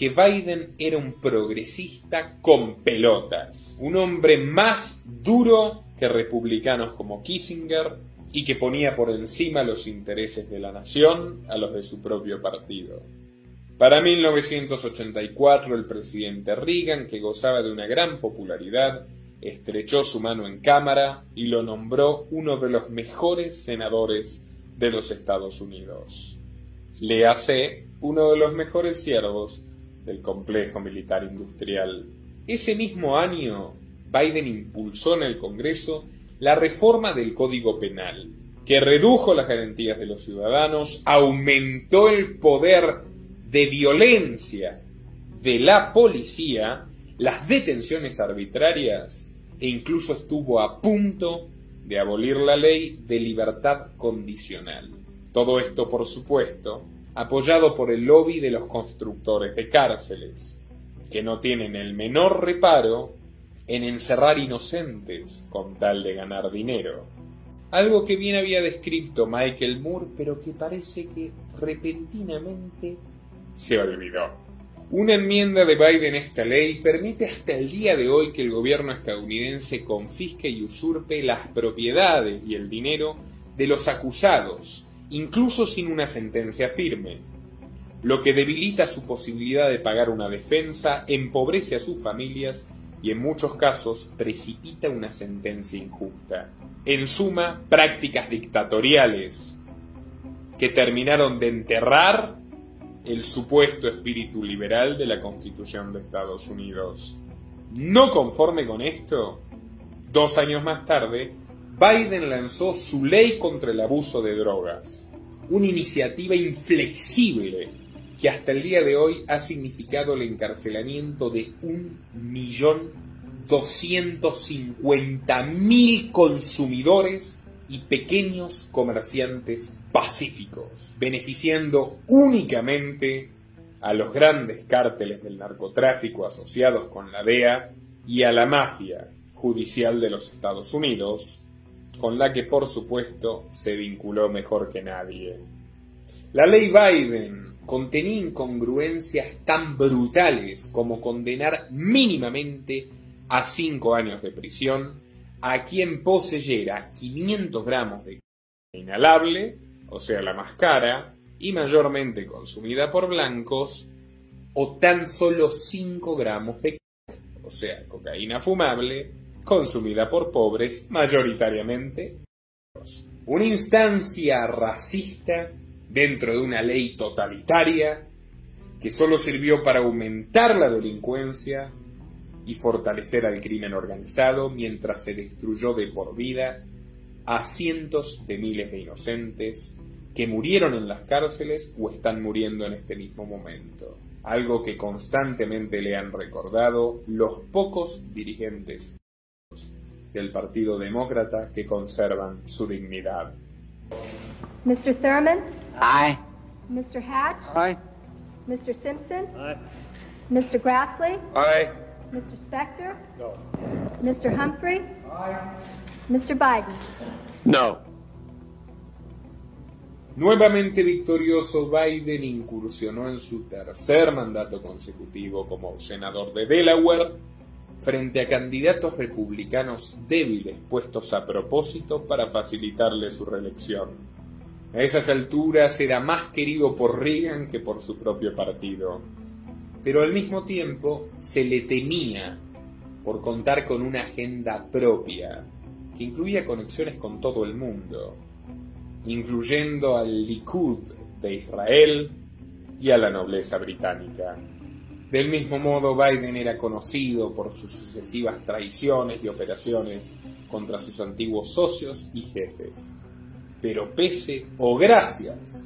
que Biden era un progresista con pelotas, un hombre más duro que republicanos como Kissinger y que ponía por encima los intereses de la nación a los de su propio partido. Para 1984 el presidente Reagan, que gozaba de una gran popularidad, estrechó su mano en cámara y lo nombró uno de los mejores senadores de los Estados Unidos. Le hace uno de los mejores siervos del complejo militar industrial. Ese mismo año, Biden impulsó en el Congreso la reforma del Código Penal, que redujo las garantías de los ciudadanos, aumentó el poder de violencia de la policía, las detenciones arbitrarias e incluso estuvo a punto de abolir la ley de libertad condicional. Todo esto, por supuesto, apoyado por el lobby de los constructores de cárceles, que no tienen el menor reparo en encerrar inocentes con tal de ganar dinero. Algo que bien había descrito Michael Moore, pero que parece que repentinamente se olvidó. Una enmienda de Biden a esta ley permite hasta el día de hoy que el gobierno estadounidense confisque y usurpe las propiedades y el dinero de los acusados, incluso sin una sentencia firme, lo que debilita su posibilidad de pagar una defensa, empobrece a sus familias y en muchos casos precipita una sentencia injusta. En suma, prácticas dictatoriales que terminaron de enterrar el supuesto espíritu liberal de la Constitución de Estados Unidos. No conforme con esto, dos años más tarde, Biden lanzó su ley contra el abuso de drogas, una iniciativa inflexible que hasta el día de hoy ha significado el encarcelamiento de 1.250.000 consumidores y pequeños comerciantes pacíficos, beneficiando únicamente a los grandes cárteles del narcotráfico asociados con la DEA y a la mafia judicial de los Estados Unidos, con la que por supuesto se vinculó mejor que nadie. La ley Biden contenía incongruencias tan brutales como condenar mínimamente a cinco años de prisión a quien poseyera 500 gramos de inhalable o sea, la más cara, y mayormente consumida por blancos, o tan solo 5 gramos de o sea, cocaína fumable, consumida por pobres, mayoritariamente. Una instancia racista dentro de una ley totalitaria que solo sirvió para aumentar la delincuencia y fortalecer al crimen organizado mientras se destruyó de por vida a cientos de miles de inocentes que murieron en las cárceles o están muriendo en este mismo momento, algo que constantemente le han recordado los pocos dirigentes del Partido Demócrata que conservan su dignidad. Mr. Thurman? Aye. Mr. Hatch? Aye. Mr. Simpson? Aye. Mr. Grassley? Aye. Mr. Spector? No. Mr. Humphrey? Aye. Mr. Biden? No. Nuevamente victorioso, Biden incursionó en su tercer mandato consecutivo como senador de Delaware frente a candidatos republicanos débiles puestos a propósito para facilitarle su reelección. A esas alturas era más querido por Reagan que por su propio partido, pero al mismo tiempo se le temía por contar con una agenda propia que incluía conexiones con todo el mundo incluyendo al Likud de Israel y a la nobleza británica. Del mismo modo, Biden era conocido por sus sucesivas traiciones y operaciones contra sus antiguos socios y jefes. Pero pese o gracias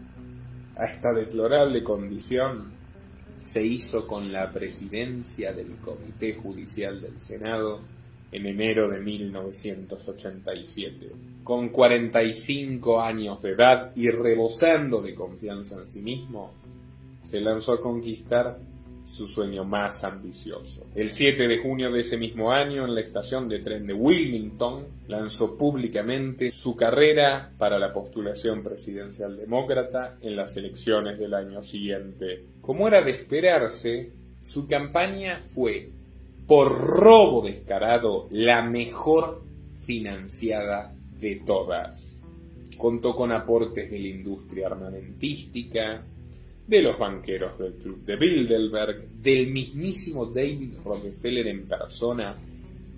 a esta deplorable condición, se hizo con la presidencia del Comité Judicial del Senado en enero de 1987. Con 45 años de edad y rebosando de confianza en sí mismo, se lanzó a conquistar su sueño más ambicioso. El 7 de junio de ese mismo año, en la estación de tren de Wilmington, lanzó públicamente su carrera para la postulación presidencial demócrata en las elecciones del año siguiente. Como era de esperarse, su campaña fue por robo descarado, la mejor financiada de todas. Contó con aportes de la industria armamentística, de los banqueros del Club de Bilderberg, del mismísimo David Rockefeller en persona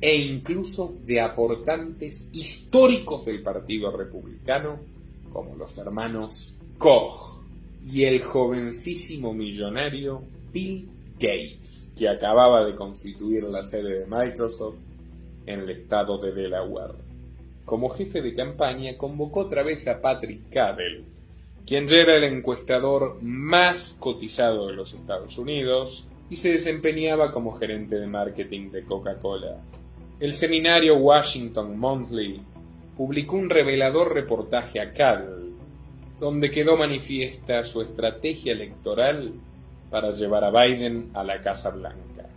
e incluso de aportantes históricos del Partido Republicano como los hermanos Koch y el jovencísimo millonario Bill Gates, que acababa de constituir la sede de Microsoft en el estado de Delaware. Como jefe de campaña convocó otra vez a Patrick Cadell, quien ya era el encuestador más cotizado de los Estados Unidos y se desempeñaba como gerente de marketing de Coca-Cola. El seminario Washington Monthly publicó un revelador reportaje a Cadell, donde quedó manifiesta su estrategia electoral para llevar a Biden a la Casa Blanca.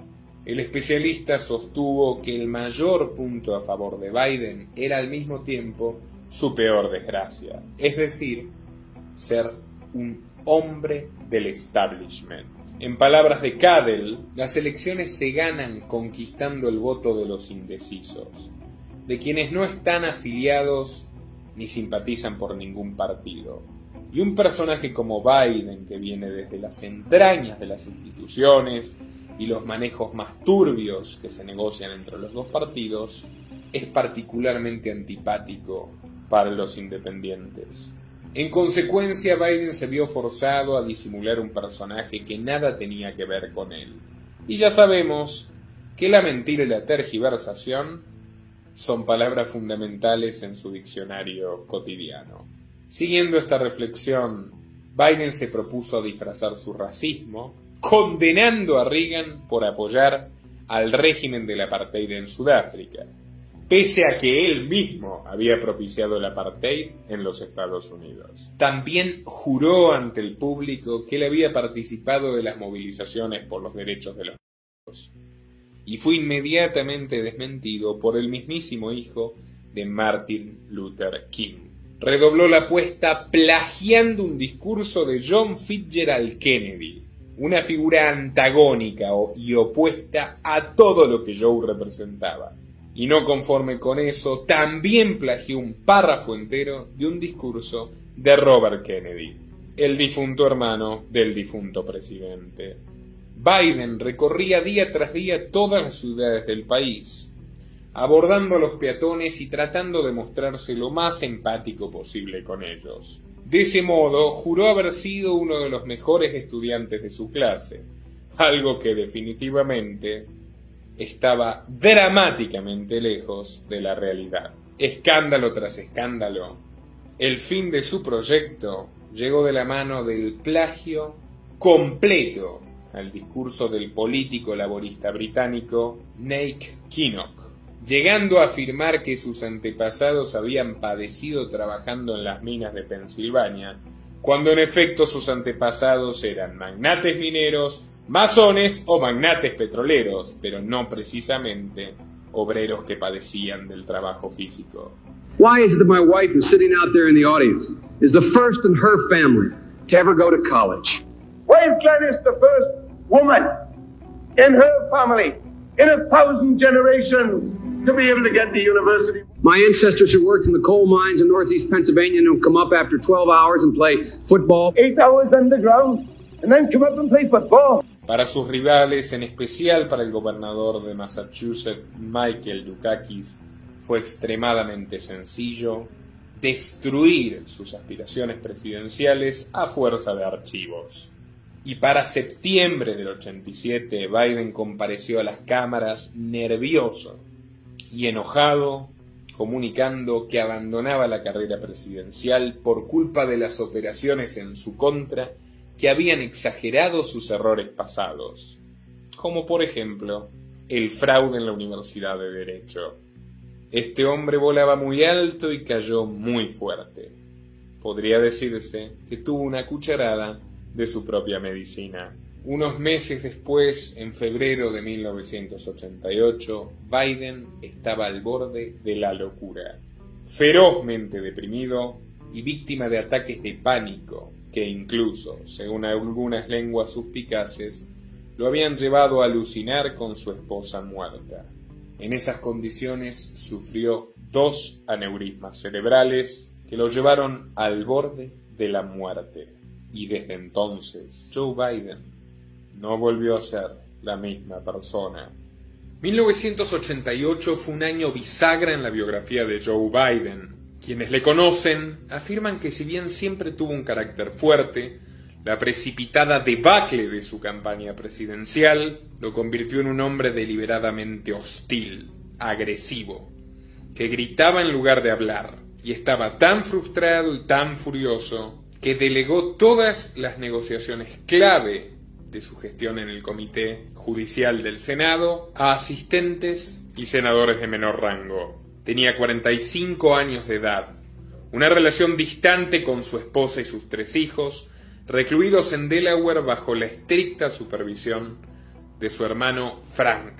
El especialista sostuvo que el mayor punto a favor de Biden era al mismo tiempo su peor desgracia, es decir, ser un hombre del establishment. En palabras de Cadell, las elecciones se ganan conquistando el voto de los indecisos, de quienes no están afiliados ni simpatizan por ningún partido. Y un personaje como Biden, que viene desde las entrañas de las instituciones y los manejos más turbios que se negocian entre los dos partidos, es particularmente antipático para los independientes. En consecuencia, Biden se vio forzado a disimular un personaje que nada tenía que ver con él. Y ya sabemos que la mentira y la tergiversación son palabras fundamentales en su diccionario cotidiano. Siguiendo esta reflexión, Biden se propuso disfrazar su racismo, condenando a Reagan por apoyar al régimen del apartheid en Sudáfrica, pese a que él mismo había propiciado el apartheid en los Estados Unidos. También juró ante el público que él había participado de las movilizaciones por los derechos de los negros, y fue inmediatamente desmentido por el mismísimo hijo de Martin Luther King. Redobló la apuesta plagiando un discurso de John Fitzgerald Kennedy, una figura antagónica y opuesta a todo lo que Joe representaba y no conforme con eso, también plagió un párrafo entero de un discurso de Robert Kennedy, el difunto hermano del difunto presidente. Biden recorría día tras día todas las ciudades del país, abordando a los peatones y tratando de mostrarse lo más empático posible con ellos. De ese modo, juró haber sido uno de los mejores estudiantes de su clase, algo que definitivamente estaba dramáticamente lejos de la realidad. Escándalo tras escándalo, el fin de su proyecto llegó de la mano del plagio completo al discurso del político laborista británico Nate Kinnock, llegando a afirmar que sus antepasados habían padecido trabajando en las minas de Pensilvania, cuando en efecto sus antepasados eran magnates mineros, masones o magnates petroleros, pero no precisamente obreros que padecían del trabajo físico. Why is it that my wife is sitting out there in the audience is the first in her family to ever go to college? Why is Gladys the first woman in her family in a thousand generations to be able to get to university? My ancestors who worked in the coal mines in northeast Pennsylvania and come up after 12 hours and play football. Eight hours underground and then come up and play football. Para sus rivales, en especial para el gobernador de Massachusetts, Michael Dukakis, fue extremadamente sencillo destruir sus aspiraciones presidenciales a fuerza de archivos. Y para septiembre del 87, Biden compareció a las cámaras nervioso y enojado, comunicando que abandonaba la carrera presidencial por culpa de las operaciones en su contra que habían exagerado sus errores pasados, como por ejemplo el fraude en la Universidad de Derecho. Este hombre volaba muy alto y cayó muy fuerte. Podría decirse que tuvo una cucharada de su propia medicina. Unos meses después, en febrero de 1988, Biden estaba al borde de la locura, ferozmente deprimido y víctima de ataques de pánico incluso, según algunas lenguas suspicaces, lo habían llevado a alucinar con su esposa muerta. En esas condiciones sufrió dos aneurismas cerebrales que lo llevaron al borde de la muerte. Y desde entonces, Joe Biden no volvió a ser la misma persona. 1988 fue un año bisagra en la biografía de Joe Biden, quienes le conocen afirman que si bien siempre tuvo un carácter fuerte, La precipitada debacle de su campaña presidencial lo convirtió en un hombre deliberadamente hostil, agresivo, que gritaba en lugar de hablar, y estaba tan frustrado y tan furioso que delegó todas las negociaciones clave de su gestión en el Comité Judicial del Senado a asistentes y senadores de menor rango. Tenía 45 años de edad, una relación distante con su esposa y sus tres hijos, recluidos en Delaware bajo la estricta supervisión de su hermano Frank,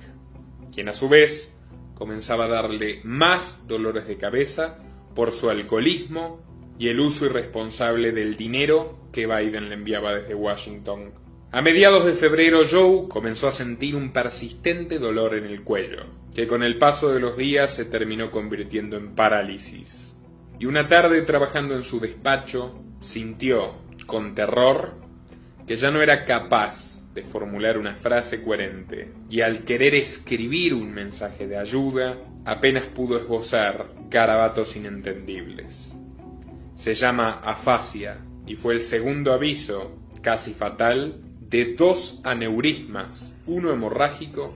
quien a su vez comenzaba a darle más dolores de cabeza por su alcoholismo y el uso irresponsable del dinero que Biden le enviaba desde Washington. A mediados de febrero Joe comenzó a sentir un persistente dolor en el cuello, que con el paso de los días se terminó convirtiendo en parálisis. Y una tarde trabajando en su despacho, sintió, con terror, que ya no era capaz de formular una frase coherente, y al querer escribir un mensaje de ayuda, apenas pudo esbozar garabatos inentendibles. Se llama afasia y fue el segundo aviso, casi fatal, de dos aneurismas, uno hemorrágico,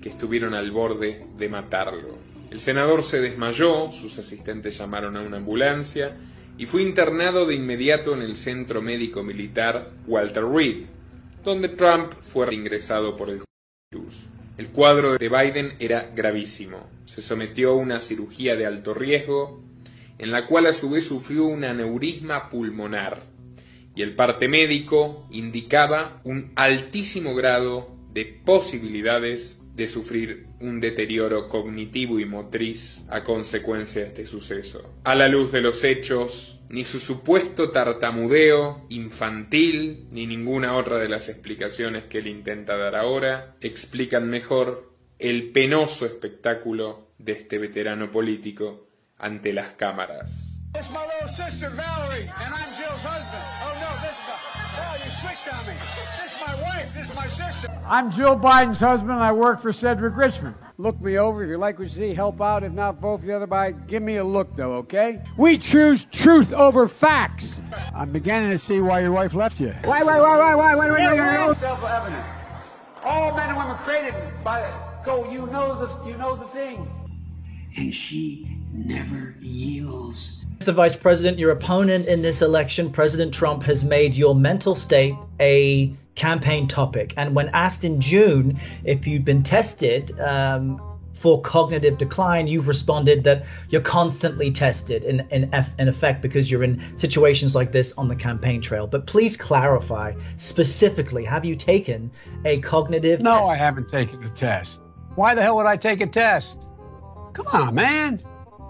que estuvieron al borde de matarlo. El senador se desmayó, sus asistentes llamaron a una ambulancia y fue internado de inmediato en el centro médico militar Walter Reed, donde Trump fue ingresado por el virus. El cuadro de Biden era gravísimo. Se sometió a una cirugía de alto riesgo en la cual a su vez sufrió un aneurisma pulmonar, y el parte médico indicaba un altísimo grado de posibilidades de sufrir un deterioro cognitivo y motriz a consecuencia de este suceso. A la luz de los hechos, ni su supuesto tartamudeo infantil, ni ninguna otra de las explicaciones que él intenta dar ahora, explican mejor el penoso espectáculo de este veterano político ante las cámaras. This is my little sister Valerie, and I'm Jill's husband. Oh no, this is oh you switched on me. This is my wife. This is my sister. I'm Jill Biden's husband. I work for Cedric Richmond. Look me over if you like what you see. Help out. If not, vote for the other guy. Give me a look, though, okay? We choose truth over facts. I'm beginning to see why your wife left you. Why, why, why, why, why, why, why, why, why, why? Self-evident. All men and women created by go. You know the you know the thing. And she never yields. Mr. Vice President, your opponent in this election, President Trump, has made your mental state a campaign topic. And when asked in June if you'd been tested um, for cognitive decline, you've responded that you're constantly tested in, in, in effect because you're in situations like this on the campaign trail. But please clarify specifically have you taken a cognitive test? No, test? I haven't taken a test. Why the hell would I take a test? Come on, man.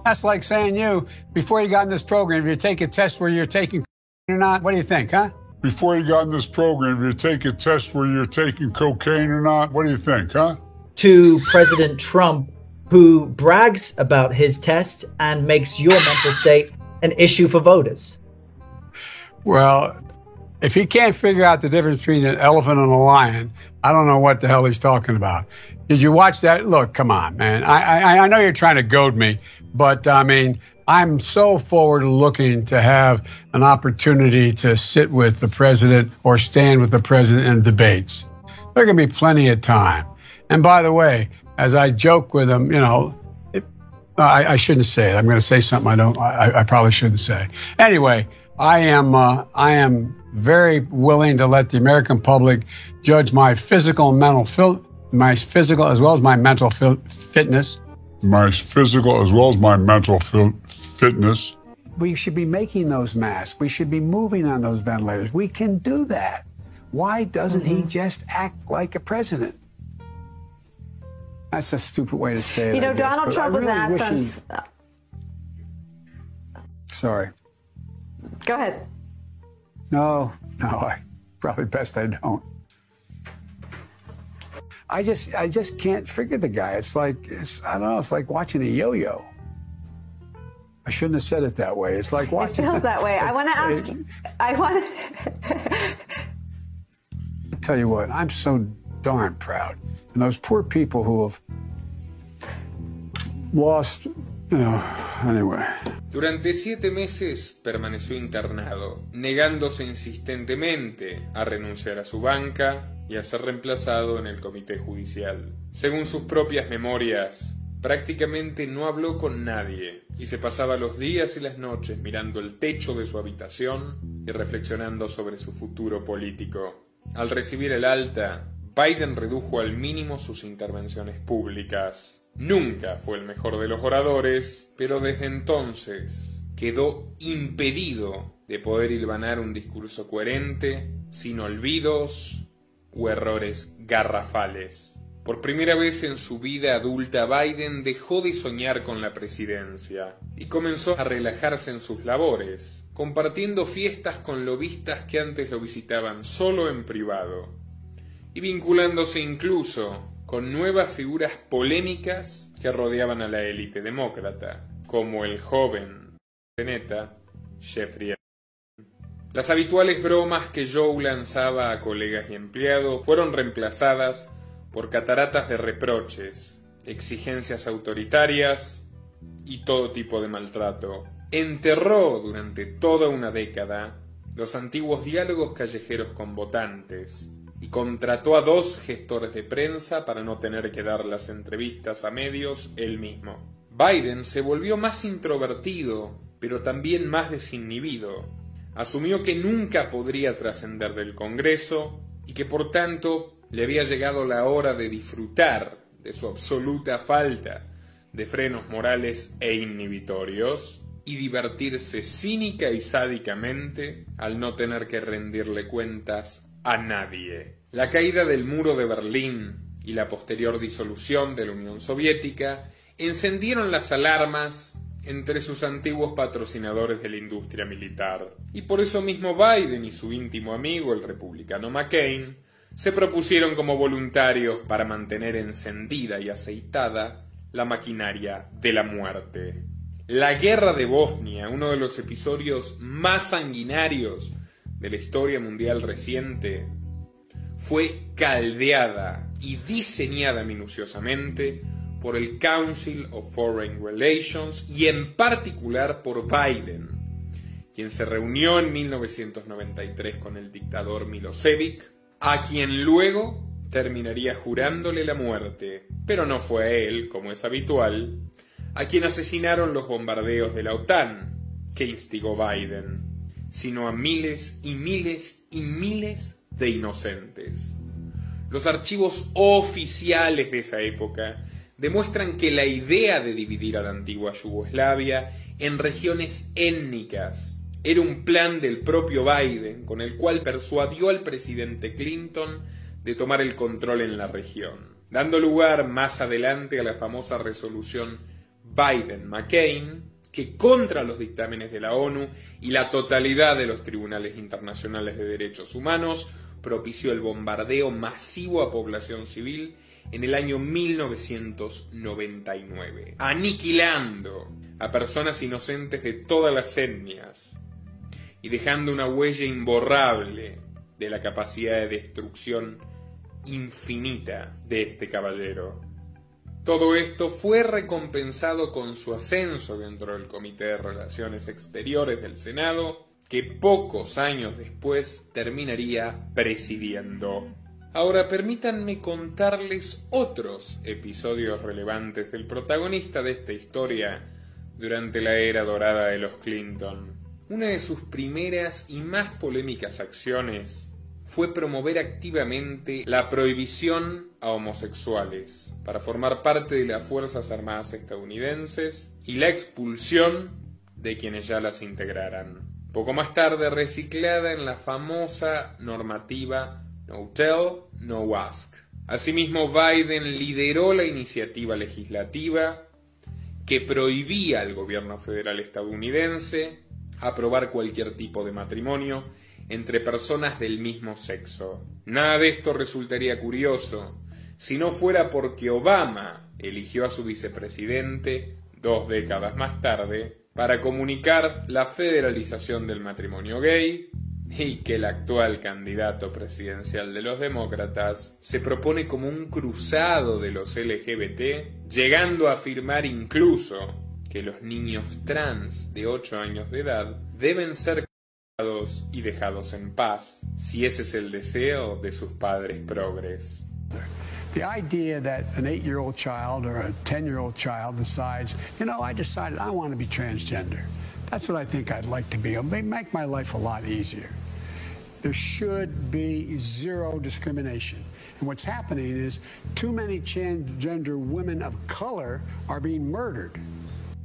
That's like saying you, before you got in this program, you take a test where you're taking cocaine or not. What do you think, huh? Before you got in this program, you take a test where you're taking cocaine or not. What do you think, huh? to President Trump, who brags about his test and makes your mental state an issue for voters. Well, if he can't figure out the difference between an elephant and a lion, I don't know what the hell he's talking about. Did you watch that? Look, come on, man. I, I, I know you're trying to goad me, but I mean, I'm so forward looking to have an opportunity to sit with the president or stand with the president in debates. There can be plenty of time. And by the way, as I joke with him, you know, it, I, I shouldn't say it. I'm going to say something I don't. I, I probably shouldn't say. Anyway, I am. Uh, I am very willing to let the American public judge my physical and mental fil- my physical as well as my mental fil- fitness. My physical as well as my mental fil- fitness. We should be making those masks. We should be moving on those ventilators. We can do that. Why doesn't he just act like a president? That's a stupid way to say it. You know, I guess, Donald but Trump I was really asked wish on. he- uh, Sorry. Go ahead. No, no, I probably best I don't. I just I just can't figure the guy. It's like it's I don't know, it's like watching a yo-yo. I shouldn't have said it that way. It's like watching. It watching feels that way. I want to ask. I want. I tell you what, I'm so darn proud. And those poor people who have lost, you know, anyway. Durante siete meses permaneció internado, negándose insistentemente a renunciar a su banca y a ser reemplazado en el comité judicial. Según sus propias memorias, prácticamente no habló con nadie y se pasaba los días y las noches mirando el techo de su habitación y reflexionando sobre su futuro político. Al recibir el alta, Biden redujo al mínimo sus intervenciones públicas. Nunca fue el mejor de los oradores, pero desde entonces quedó impedido de poder hilvanar un discurso coherente, sin olvidos o errores garrafales. Por primera vez en su vida adulta, Biden dejó de soñar con la presidencia y comenzó a relajarse en sus labores, compartiendo fiestas con lobistas que antes lo visitaban solo en privado y vinculándose incluso con nuevas figuras polémicas que rodeaban a la élite demócrata, como el joven seneta Jeffrey Las habituales bromas que Joe lanzaba a colegas y empleados fueron reemplazadas por cataratas de reproches, exigencias autoritarias y todo tipo de maltrato. Enterró durante toda una década los antiguos diálogos callejeros con votantes, y contrató a dos gestores de prensa para no tener que dar las entrevistas a medios él mismo. Biden se volvió más introvertido, pero también más desinhibido. Asumió que nunca podría trascender del Congreso y que por tanto le había llegado la hora de disfrutar de su absoluta falta de frenos morales e inhibitorios y divertirse cínica y sádicamente al no tener que rendirle cuentas a nadie. La caída del muro de Berlín y la posterior disolución de la Unión Soviética encendieron las alarmas entre sus antiguos patrocinadores de la industria militar. Y por eso mismo Biden y su íntimo amigo, el republicano McCain, se propusieron como voluntarios para mantener encendida y aceitada la maquinaria de la muerte. La guerra de Bosnia, uno de los episodios más sanguinarios de la historia mundial reciente fue caldeada y diseñada minuciosamente por el Council of Foreign Relations y en particular por Biden, quien se reunió en 1993 con el dictador Milosevic, a quien luego terminaría jurándole la muerte, pero no fue a él, como es habitual, a quien asesinaron los bombardeos de la OTAN, que instigó Biden sino a miles y miles y miles de inocentes. Los archivos oficiales de esa época demuestran que la idea de dividir a la antigua Yugoslavia en regiones étnicas era un plan del propio Biden con el cual persuadió al presidente Clinton de tomar el control en la región, dando lugar más adelante a la famosa resolución Biden-McCain, que contra los dictámenes de la ONU y la totalidad de los tribunales internacionales de derechos humanos propició el bombardeo masivo a población civil en el año 1999, aniquilando a personas inocentes de todas las etnias y dejando una huella imborrable de la capacidad de destrucción infinita de este caballero. Todo esto fue recompensado con su ascenso dentro del Comité de Relaciones Exteriores del Senado, que pocos años después terminaría presidiendo. Ahora permítanme contarles otros episodios relevantes del protagonista de esta historia durante la era dorada de los Clinton. Una de sus primeras y más polémicas acciones fue promover activamente la prohibición a homosexuales para formar parte de las Fuerzas Armadas estadounidenses y la expulsión de quienes ya las integraran. Poco más tarde reciclada en la famosa normativa No Tell, No Ask. Asimismo, Biden lideró la iniciativa legislativa que prohibía al gobierno federal estadounidense aprobar cualquier tipo de matrimonio entre personas del mismo sexo. Nada de esto resultaría curioso si no fuera porque Obama eligió a su vicepresidente dos décadas más tarde para comunicar la federalización del matrimonio gay y que el actual candidato presidencial de los demócratas se propone como un cruzado de los LGBT, llegando a afirmar incluso que los niños trans de 8 años de edad deben ser cuidados y dejados en paz, si ese es el deseo de sus padres progres. The idea that an eight year old child or a 10 year old child decides, you know, I decided I want to be transgender. That's what I think I'd like to be. It'll make my life a lot easier. There should be zero discrimination. And what's happening is too many transgender women of color are being murdered.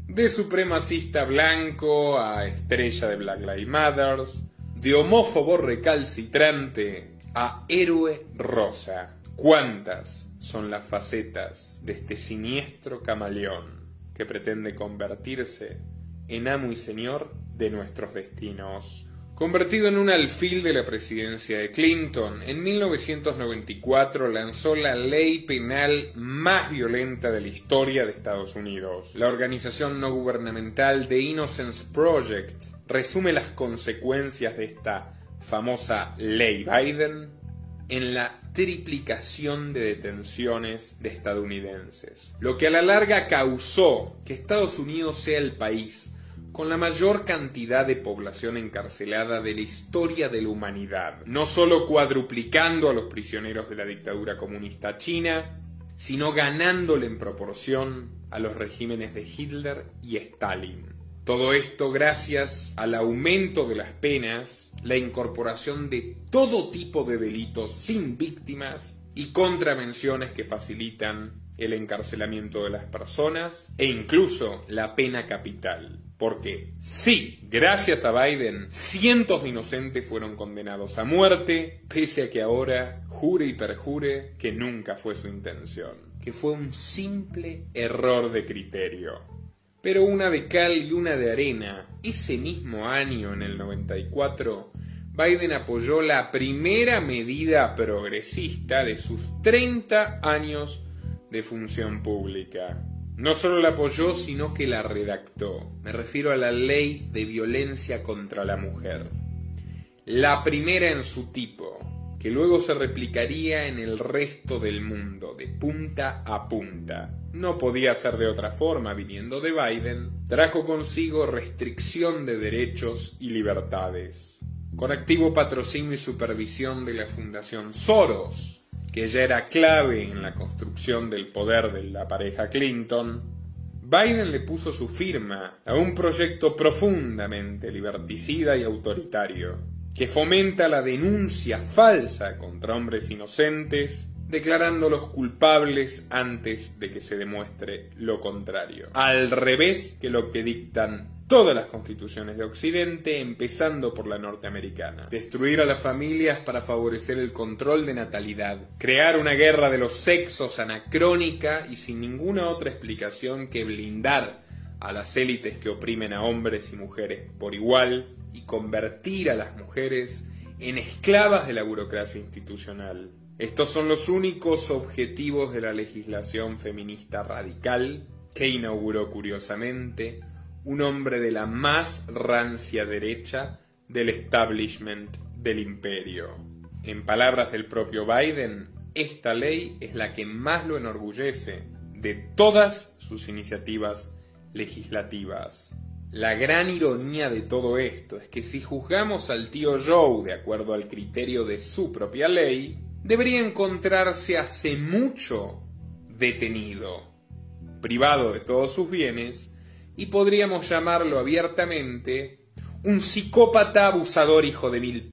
De supremacista blanco a estrella de Black Lives Matter, de homófobo recalcitrante a héroe rosa. ¿Cuántas son las facetas de este siniestro camaleón que pretende convertirse en amo y señor de nuestros destinos? Convertido en un alfil de la presidencia de Clinton, en 1994 lanzó la ley penal más violenta de la historia de Estados Unidos. La organización no gubernamental The Innocence Project resume las consecuencias de esta famosa ley Biden en la triplicación de detenciones de estadounidenses, lo que a la larga causó que Estados Unidos sea el país con la mayor cantidad de población encarcelada de la historia de la humanidad, no solo cuadruplicando a los prisioneros de la dictadura comunista china, sino ganándole en proporción a los regímenes de Hitler y Stalin. Todo esto gracias al aumento de las penas, la incorporación de todo tipo de delitos sin víctimas y contravenciones que facilitan el encarcelamiento de las personas e incluso la pena capital. Porque sí, gracias a Biden, cientos de inocentes fueron condenados a muerte, pese a que ahora jure y perjure que nunca fue su intención, que fue un simple error de criterio. Pero una de cal y una de arena, ese mismo año, en el 94, Biden apoyó la primera medida progresista de sus 30 años de función pública. No solo la apoyó, sino que la redactó. Me refiero a la ley de violencia contra la mujer. La primera en su tipo, que luego se replicaría en el resto del mundo, de punta a punta. No podía ser de otra forma viniendo de Biden, trajo consigo restricción de derechos y libertades. Con activo patrocinio y supervisión de la Fundación Soros, que ya era clave en la construcción del poder de la pareja Clinton, Biden le puso su firma a un proyecto profundamente liberticida y autoritario, que fomenta la denuncia falsa contra hombres inocentes, declarándolos culpables antes de que se demuestre lo contrario. Al revés que lo que dictan todas las constituciones de Occidente, empezando por la norteamericana. Destruir a las familias para favorecer el control de natalidad. Crear una guerra de los sexos anacrónica y sin ninguna otra explicación que blindar a las élites que oprimen a hombres y mujeres por igual y convertir a las mujeres en esclavas de la burocracia institucional. Estos son los únicos objetivos de la legislación feminista radical que inauguró curiosamente un hombre de la más rancia derecha del establishment del imperio. En palabras del propio Biden, esta ley es la que más lo enorgullece de todas sus iniciativas legislativas. La gran ironía de todo esto es que si juzgamos al tío Joe de acuerdo al criterio de su propia ley, debería encontrarse hace mucho detenido, privado de todos sus bienes, y podríamos llamarlo abiertamente un psicópata abusador hijo de mil.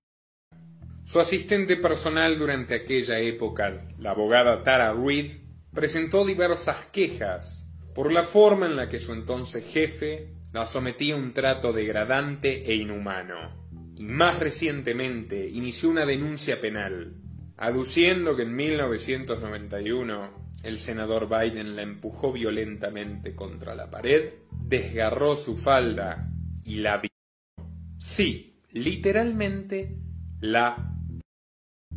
Su asistente personal durante aquella época, la abogada Tara Reid, presentó diversas quejas por la forma en la que su entonces jefe la sometía a un trato degradante e inhumano. Y más recientemente inició una denuncia penal, aduciendo que en 1991 el senador Biden la empujó violentamente contra la pared, desgarró su falda y la violó. Sí, literalmente la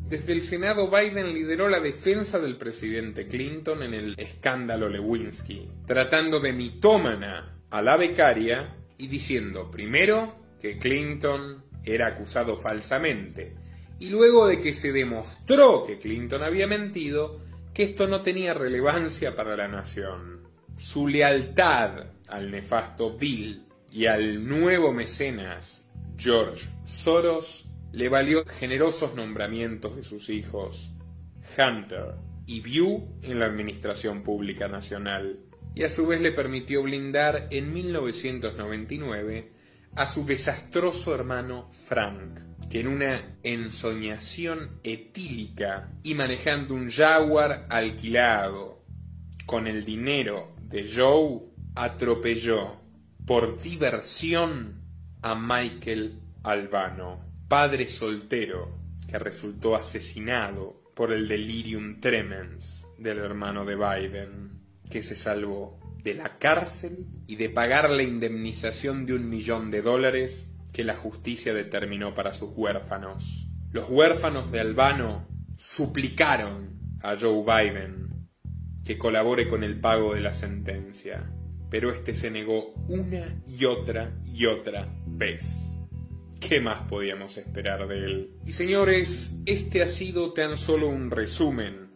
desde el Senado, Biden lideró la defensa del presidente Clinton en el escándalo Lewinsky, tratando de mitómana a la becaria y diciendo primero que Clinton era acusado falsamente y luego de que se demostró que Clinton había mentido, que esto no tenía relevancia para la nación. Su lealtad al nefasto Bill y al nuevo mecenas George Soros le valió generosos nombramientos de sus hijos Hunter y View en la Administración Pública Nacional y a su vez le permitió blindar en 1999 a su desastroso hermano Frank, en una ensoñación etílica y manejando un Jaguar alquilado con el dinero de Joe, atropelló por diversión a Michael Albano, padre soltero que resultó asesinado por el delirium tremens del hermano de Biden, que se salvó de la cárcel y de pagar la indemnización de un millón de dólares que la justicia determinó para sus huérfanos. Los huérfanos de Albano suplicaron a Joe Biden que colabore con el pago de la sentencia, pero este se negó una y otra y otra vez. ¿Qué más podíamos esperar de él? Y señores, este ha sido tan solo un resumen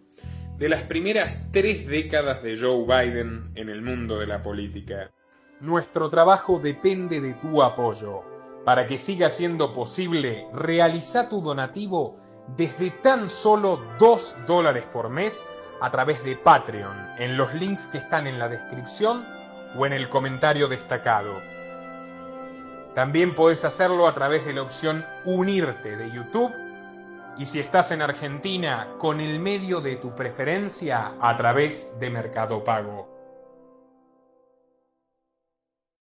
de las primeras tres décadas de Joe Biden en el mundo de la política. Nuestro trabajo depende de tu apoyo. Para que siga siendo posible, realiza tu donativo desde tan solo 2 dólares por mes a través de Patreon, en los links que están en la descripción o en el comentario destacado. También podés hacerlo a través de la opción Unirte de YouTube y si estás en Argentina con el medio de tu preferencia a través de Mercado Pago.